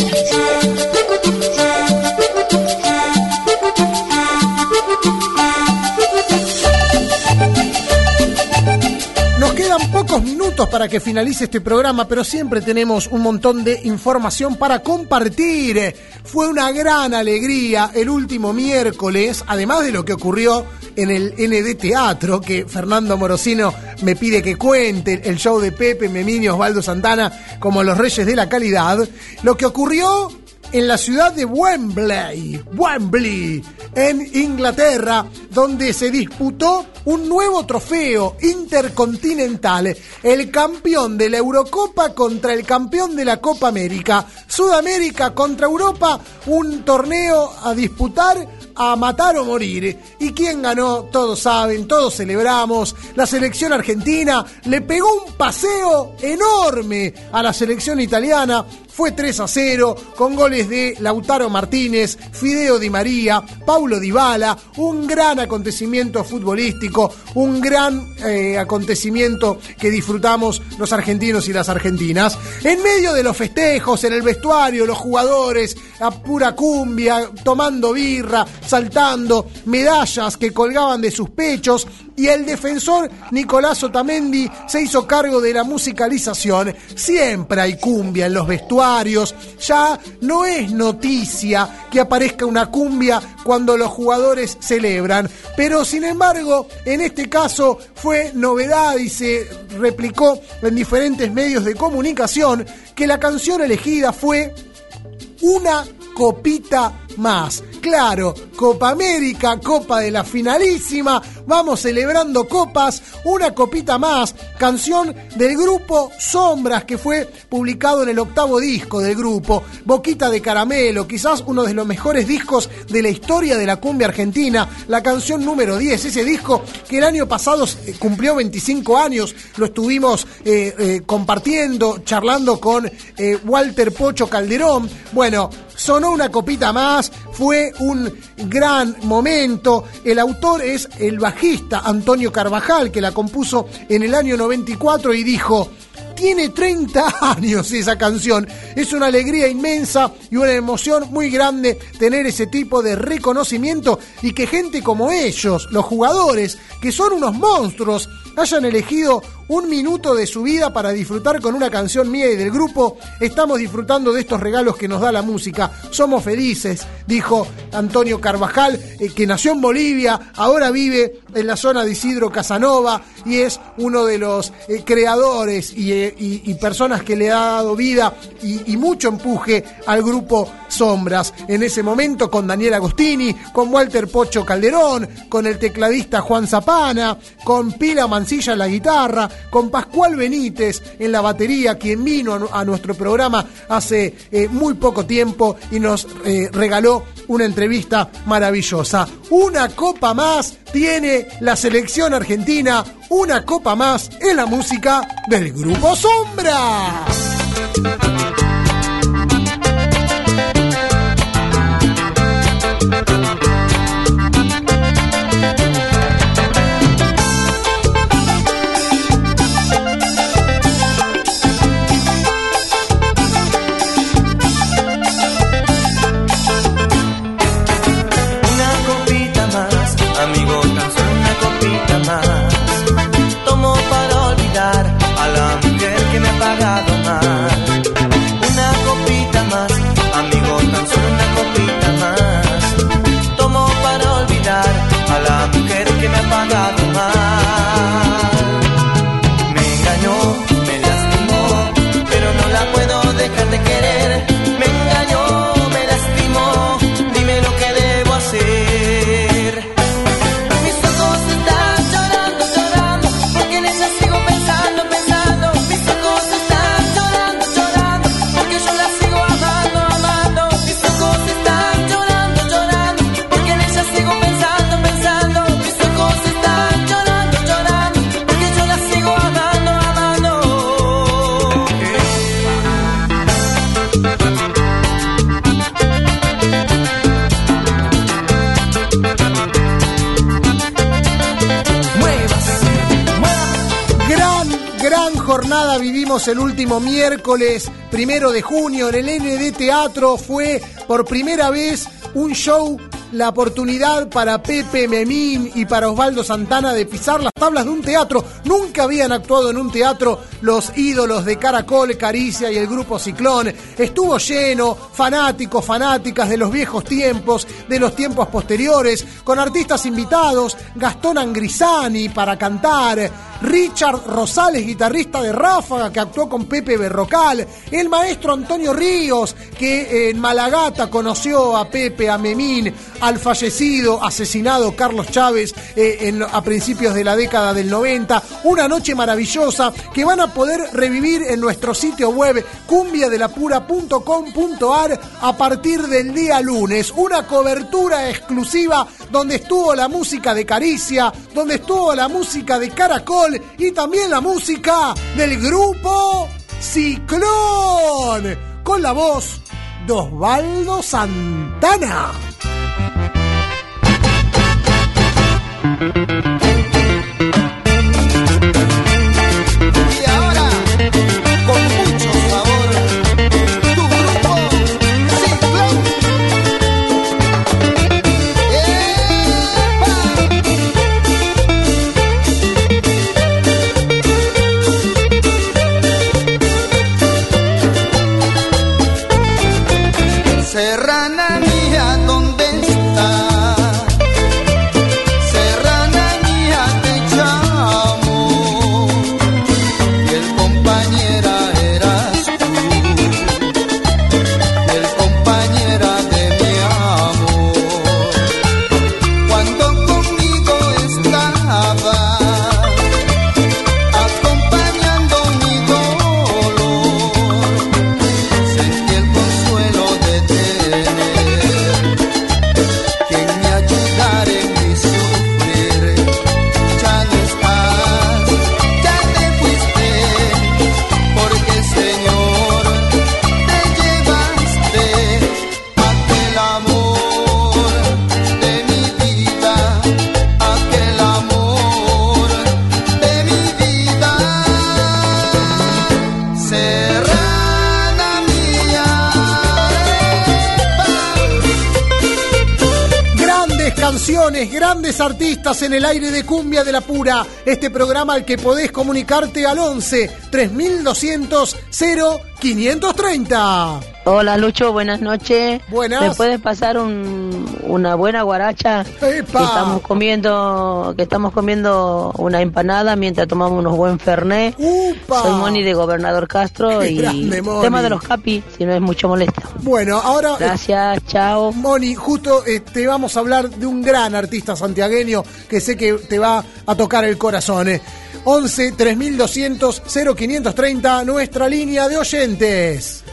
para que finalice este programa, pero siempre tenemos un montón de información para compartir. Fue una gran alegría el último miércoles, además de lo que ocurrió en el ND Teatro, que Fernando Morosino me pide que cuente, el show de Pepe, Memín y Osvaldo Santana como los reyes de la calidad, lo que ocurrió en la ciudad de Wembley, Wembley, en Inglaterra, donde se disputó un nuevo trofeo intercontinental, el campeón de la Eurocopa contra el campeón de la Copa América, Sudamérica contra Europa, un torneo a disputar a matar o morir. ¿Y quién ganó? Todos saben, todos celebramos. La selección argentina le pegó un paseo enorme a la selección italiana. Fue 3 a 0 con goles de Lautaro Martínez, Fideo Di María, Paulo Dybala. Un gran acontecimiento futbolístico, un gran eh, acontecimiento que disfrutamos los argentinos y las argentinas. En medio de los festejos, en el vestuario, los jugadores a pura cumbia, tomando birra, saltando, medallas que colgaban de sus pechos y el defensor Nicolás Otamendi se hizo cargo de la musicalización. Siempre hay cumbia en los vestuarios, ya no es noticia que aparezca una cumbia cuando los jugadores celebran, pero sin embargo en este caso fue novedad y se replicó en diferentes medios de comunicación que la canción elegida fue una copita más. Claro, Copa América, Copa de la Finalísima, vamos celebrando copas, una copita más, canción del grupo Sombras que fue publicado en el octavo disco del grupo, Boquita de Caramelo, quizás uno de los mejores discos de la historia de la cumbia argentina, la canción número 10, ese disco que el año pasado cumplió 25 años, lo estuvimos eh, eh, compartiendo, charlando con eh, Walter Pocho Calderón, bueno, sonó una copita más, fue un gran momento. El autor es el bajista Antonio Carvajal, que la compuso en el año 94 y dijo, tiene 30 años esa canción. Es una alegría inmensa y una emoción muy grande tener ese tipo de reconocimiento y que gente como ellos, los jugadores, que son unos monstruos, hayan elegido un minuto de su vida para disfrutar con una canción mía y del grupo. Estamos disfrutando de estos regalos que nos da la música. Somos felices, dijo Antonio Carvajal, eh, que nació en Bolivia, ahora vive en la zona de Isidro Casanova y es uno de los eh, creadores y, eh, y- personas que le ha dado vida y, mucho empuje al grupo Sombras. En ese momento con Daniel Agostini, con Walter Pocho Calderón, con el tecladista Juan Zapana, con Pila Mancilla en la guitarra, con Pascual Benítez en la batería, quien vino a, nu- a nuestro programa hace eh, muy poco tiempo y nos eh, regaló una entrevista maravillosa. Una copa más tiene la selección argentina, una copa más en la música del grupo Sombras. El último miércoles, primero de junio, en el ND Teatro. Fue por primera vez un show, la oportunidad para Pepe Memín y para Osvaldo Santana de pisar las tablas de un teatro. Nunca habían actuado en un teatro los ídolos de Caracol, Caricia y el grupo Ciclón. Estuvo lleno, fanáticos, fanáticas de los viejos tiempos, de los tiempos posteriores, con artistas invitados, Gastón Angrisani para cantar, Richard Rosales, guitarrista de Ráfaga, que actuó con Pepe Berrocal, el maestro Antonio Ríos, que en Malagata conoció a Pepe, a Memín, al fallecido, asesinado Carlos Chávez eh, a principios de la década del 90. Una noche maravillosa que van a poder revivir en nuestro sitio web cumbiadelapura.com.ar a partir del día lunes. Una cobertura exclusiva donde estuvo la música de Caricia, donde estuvo la música de Caracol y también la música del grupo Ciclón, con la voz de Osvaldo Santana. Artistas en el aire de Cumbia de la Pura. Este programa al que podés comunicarte al 11 3200 0530. Hola Lucho, buenas noches. Buenas. ¿Me puedes pasar un- una buena guaracha? Que estamos comiendo, que estamos comiendo una empanada mientras tomamos unos buen fernet. Soy Moni de Gobernador Castro Qué y grande, Moni. tema de los capi, si no es mucho molesta. Bueno, ahora. Gracias, chao. Moni, justo eh, te vamos a hablar de un gran artista santiagueño que sé que te va a tocar el corazón. eh. 11 3200 0530, nuestra línea de oyentes.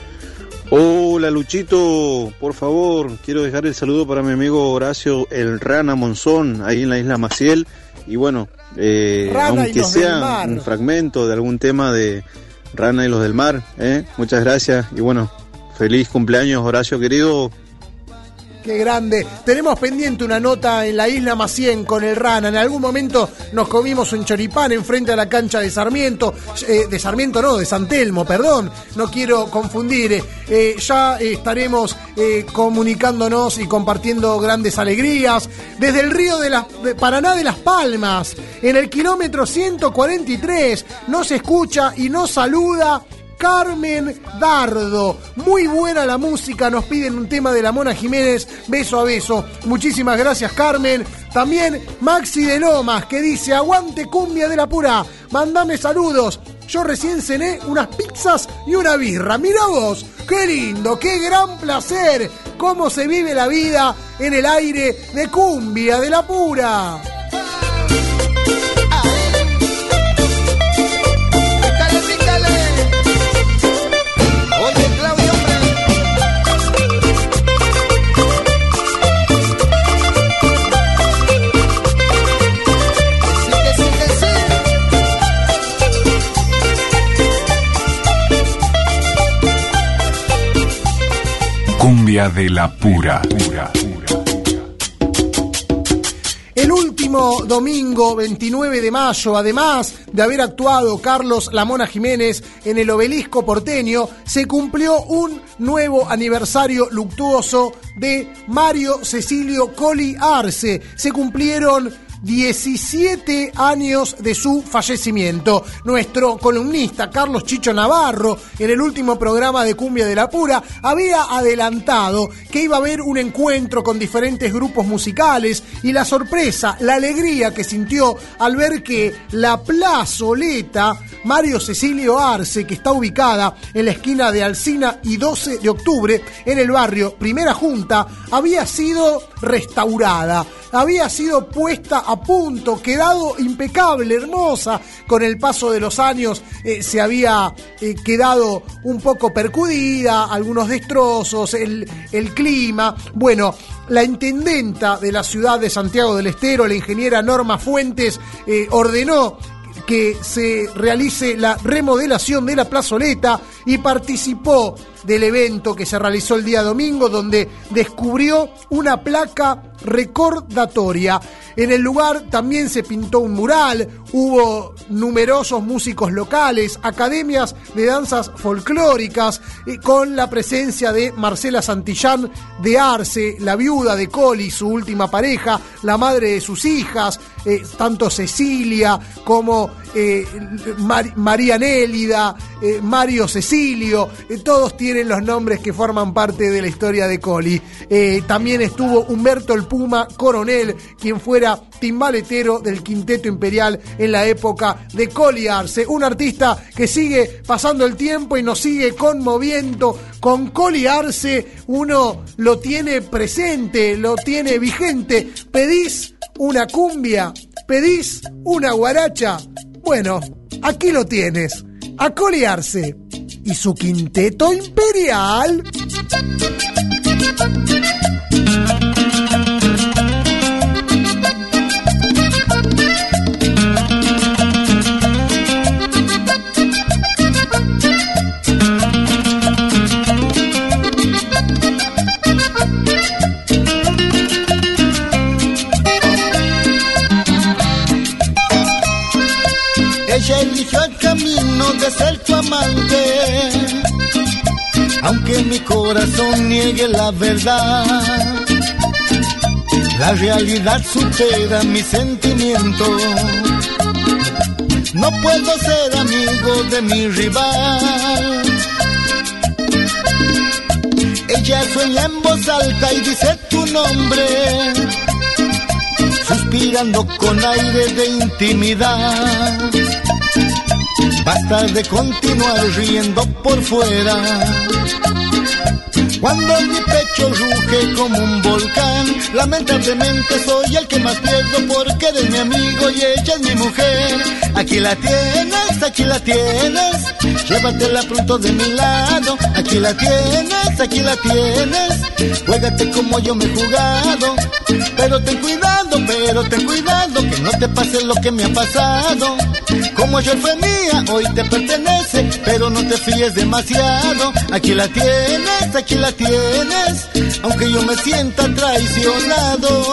Hola Luchito, por favor, quiero dejar el saludo para mi amigo Horacio El Rana Monzón, ahí en la isla Maciel. Y bueno, eh, aunque sea un fragmento de algún tema de Rana y los del mar, ¿eh? muchas gracias y bueno, feliz cumpleaños Horacio querido. Qué grande. Tenemos pendiente una nota en la isla Macien con el Rana. En algún momento nos comimos un choripán enfrente a la cancha de Sarmiento. Eh, de Sarmiento no, de San Telmo, perdón. No quiero confundir. eh. Eh, ya estaremos comunicándonos y compartiendo grandes alegrías. Desde el río de, de Paraná de Las Palmas, en el kilómetro 143, nos escucha y nos saluda Carmen Dardo. Muy buena la música, nos piden un tema de la Mona Jiménez, beso a beso. Muchísimas gracias Carmen. También Maxi de Lomas, que dice, aguante cumbia de la pura, mandame saludos. Yo recién cené unas pizzas y una birra. Mira vos, qué lindo, qué gran placer. Cómo se vive la vida en el aire de cumbia de la pura. Cumbia de la pura. El último domingo 29 de mayo, además de haber actuado Carlos Lamona Jiménez en el obelisco porteño, se cumplió un nuevo aniversario luctuoso de Mario Cecilio Coli Arce. Se cumplieron 17 años de su fallecimiento. Nuestro columnista Carlos Chicho Navarro, en el último programa de Cumbia de la Pura, había adelantado que iba a haber un encuentro con diferentes grupos musicales y la sorpresa, la alegría que sintió al ver que la plazoleta Mario Cecilio Arce, que está ubicada en la esquina de Alcina y 12 de octubre, en el barrio Primera Junta, había sido restaurada había sido puesta a punto, quedado impecable, hermosa. Con el paso de los años eh, se había eh, quedado un poco percudida, algunos destrozos, el, clima. Bueno, la intendenta de la ciudad de Santiago del Estero, la ingeniera Norma Fuentes, eh, ordenó que se realice la remodelación de la plazoleta y participó del evento que se realizó el día domingo donde descubrió una placa recordatoria. En el lugar también se pintó un mural, hubo numerosos músicos locales, academias de danzas folclóricas, con la presencia de Marcela Santillán de Arce, la viuda de Coli, su última pareja, la madre de sus hijas, eh, tanto Cecilia como eh, Mar- María Nélida, eh, Mario Cecilio, todos tienen los nombres que forman parte de la historia de Coli. También estuvo Humberto el Puma Coronel, quien fuera timbaletero del Quinteto Imperial en la época de Coli Arce, un artista que sigue pasando el tiempo y nos sigue conmoviendo. Con Coli Arce uno lo tiene presente, lo tiene vigente. Pedís una cumbia, pedís una guaracha. Bueno, aquí lo tienes. A Coli Arce y su Quinteto Imperial. Aunque mi corazón niegue la verdad. La realidad supera mi sentimiento. No puedo ser amigo de mi rival. Ella sueña en voz alta y dice tu nombre, suspirando con aire de intimidad. Basta de continuar riendo por fuera. Cuando mi pecho ruge como un volcán, lamentablemente soy el que más pierdo porque eres mi amigo y ella es mi mujer. Aquí la tienes, aquí la tienes, llévatela pronto de mi lado. Aquí la tienes, aquí la tienes, juégate como yo me he jugado. Pero ten cuidado, pero ten cuidado, que no te pase lo que me ha pasado. Como ayer fue mía, hoy te pertenece, pero no te fíes demasiado. Aquí la tienes, aquí la tienes, aunque yo me sienta traicionado.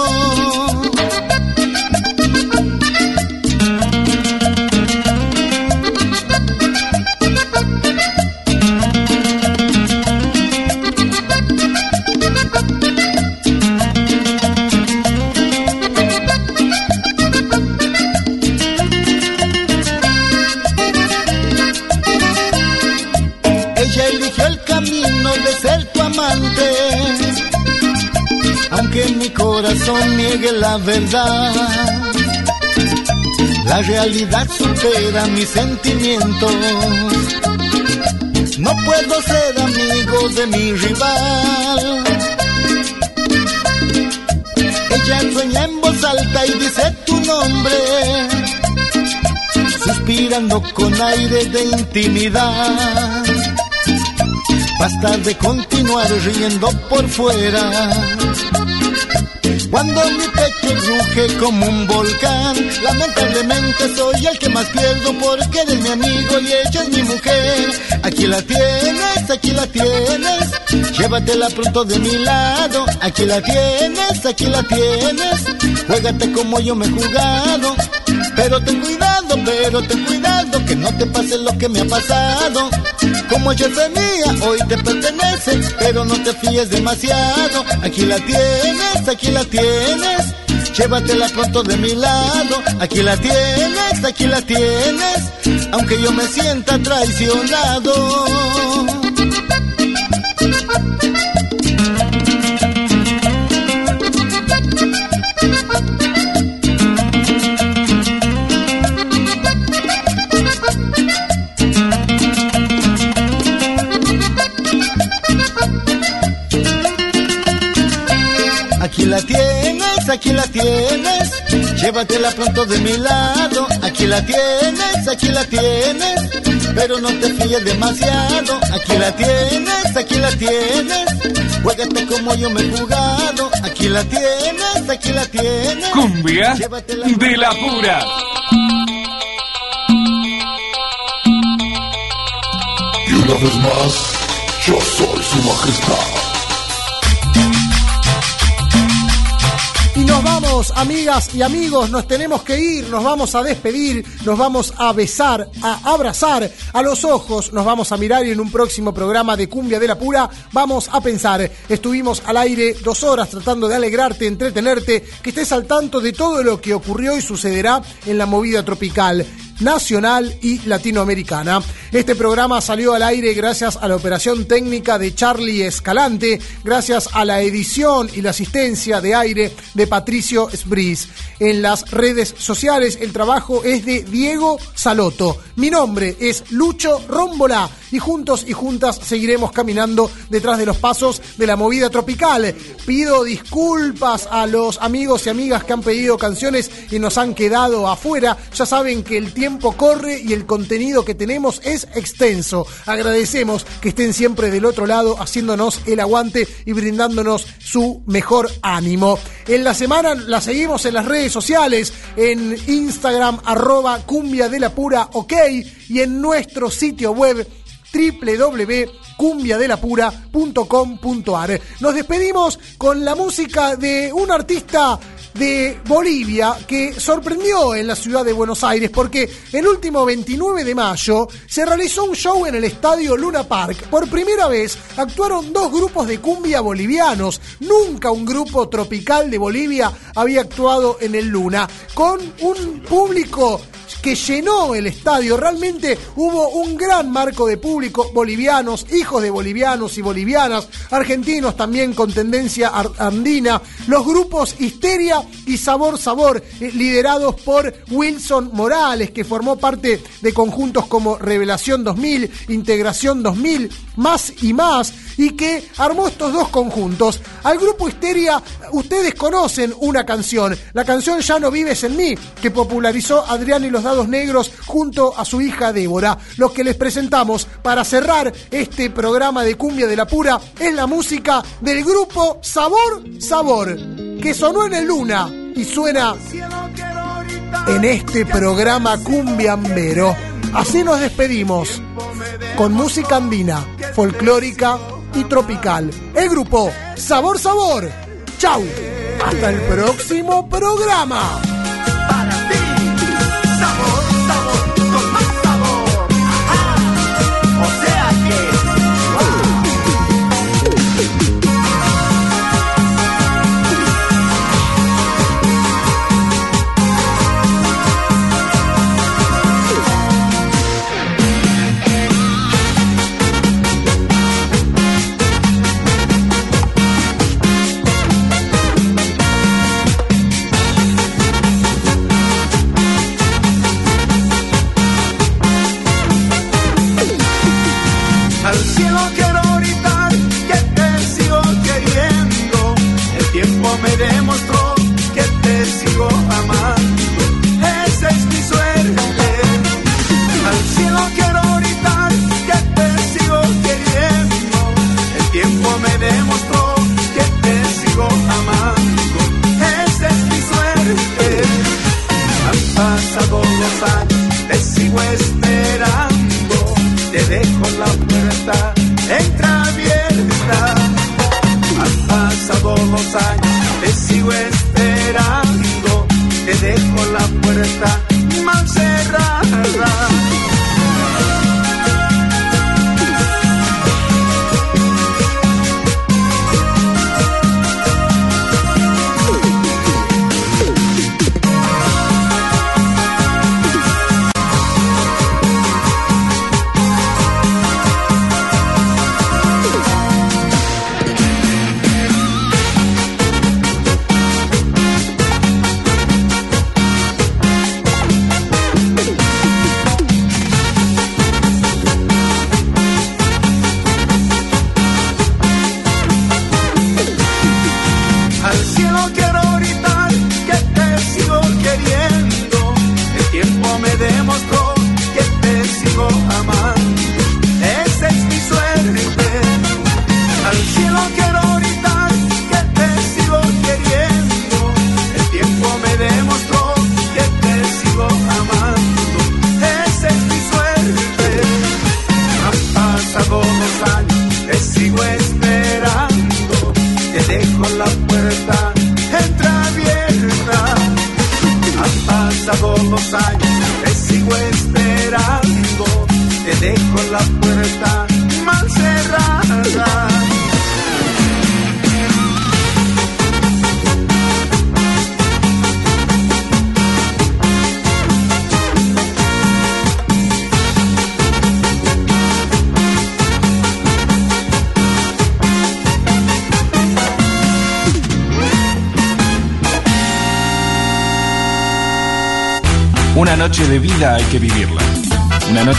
La verdad. La realidad supera mis sentimientos. No puedo ser amigo de mi rival. Ella sueña en voz alta y dice tu nombre, suspirando con aire de intimidad. Basta de continuar riendo por fuera. Cuando mi pecho ruge como un volcán, lamentablemente soy el que más pierdo porque eres mi amigo y ella es mi mujer. Aquí la tienes, aquí la tienes, llévatela pronto de mi lado. Aquí la tienes, aquí la tienes, juégate como yo me he jugado. Pero ten cuidado, pero ten cuidado, que no te pase lo que me ha pasado. Como fue mía, hoy te pertenece, pero no te fíes demasiado. Aquí la tienes, aquí la tienes, llévatela pronto de mi lado. Aquí la tienes, aquí la tienes, aunque yo me sienta traicionado. Aquí la tienes, llévatela pronto de mi lado. Aquí la tienes, aquí la tienes, pero no te fíes demasiado. Aquí la tienes, aquí la tienes, juégate como yo me he jugado. Aquí la tienes, aquí la tienes. Cumbia de la pura. Y una vez más, yo soy su majestad. Amigas y amigos, nos tenemos que ir, nos vamos a despedir, nos vamos a besar, a abrazar a los ojos, nos vamos a mirar y en un próximo programa de Cumbia de la Pura vamos a pensar. Estuvimos al aire dos horas tratando de alegrarte, entretenerte, que estés al tanto de todo lo que ocurrió y sucederá en la movida tropical nacional y latinoamericana. Este programa salió al aire gracias a la operación técnica de Charlie Escalante, gracias a la edición y la asistencia de aire de Patricio Sbris. En las redes sociales el trabajo es de Diego Saloto. Mi nombre es Lucho Rómbola y juntos y juntas seguiremos caminando detrás de los pasos de la movida tropical. Pido disculpas a los amigos y amigas que han pedido canciones y nos han quedado afuera. Ya saben que el tiempo corre y el contenido que tenemos es extenso. Agradecemos que estén siempre del otro lado haciéndonos el aguante y brindándonos su mejor ánimo. En la semana la seguimos en las redes sociales, en Instagram arroba cumbia de la pura ok y en nuestro sitio web cumbiadelapura.com.ar. Nos despedimos con la música de un artista de Bolivia que sorprendió en la ciudad de Buenos Aires porque el último 29 de mayo se realizó un show en el estadio Luna Park. Por primera vez actuaron dos grupos de cumbia bolivianos. Nunca un grupo tropical de Bolivia había actuado en el Luna con un público que llenó el estadio. Realmente hubo un gran marco de público, bolivianos, hijos de bolivianos y bolivianas, argentinos también con tendencia andina, los grupos Histeria y Sabor Sabor, eh, liderados por Wilson Morales, que formó parte de conjuntos como Revelación 2000, Integración 2000, Más y Más, y que armó estos dos conjuntos. Al grupo Histeria, ustedes conocen una canción, la canción Ya no vives en mí, que popularizó Adrián y los Dados Negros junto a su hija Débora. Lo que les presentamos para cerrar este programa de Cumbia de la Pura es la música del grupo Sabor Sabor, que sonó en el Luna y suena en este programa cumbiambero. Así nos despedimos con música andina, folclórica y tropical. El grupo Sabor Sabor. Chau. Hasta el próximo programa.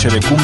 Una noche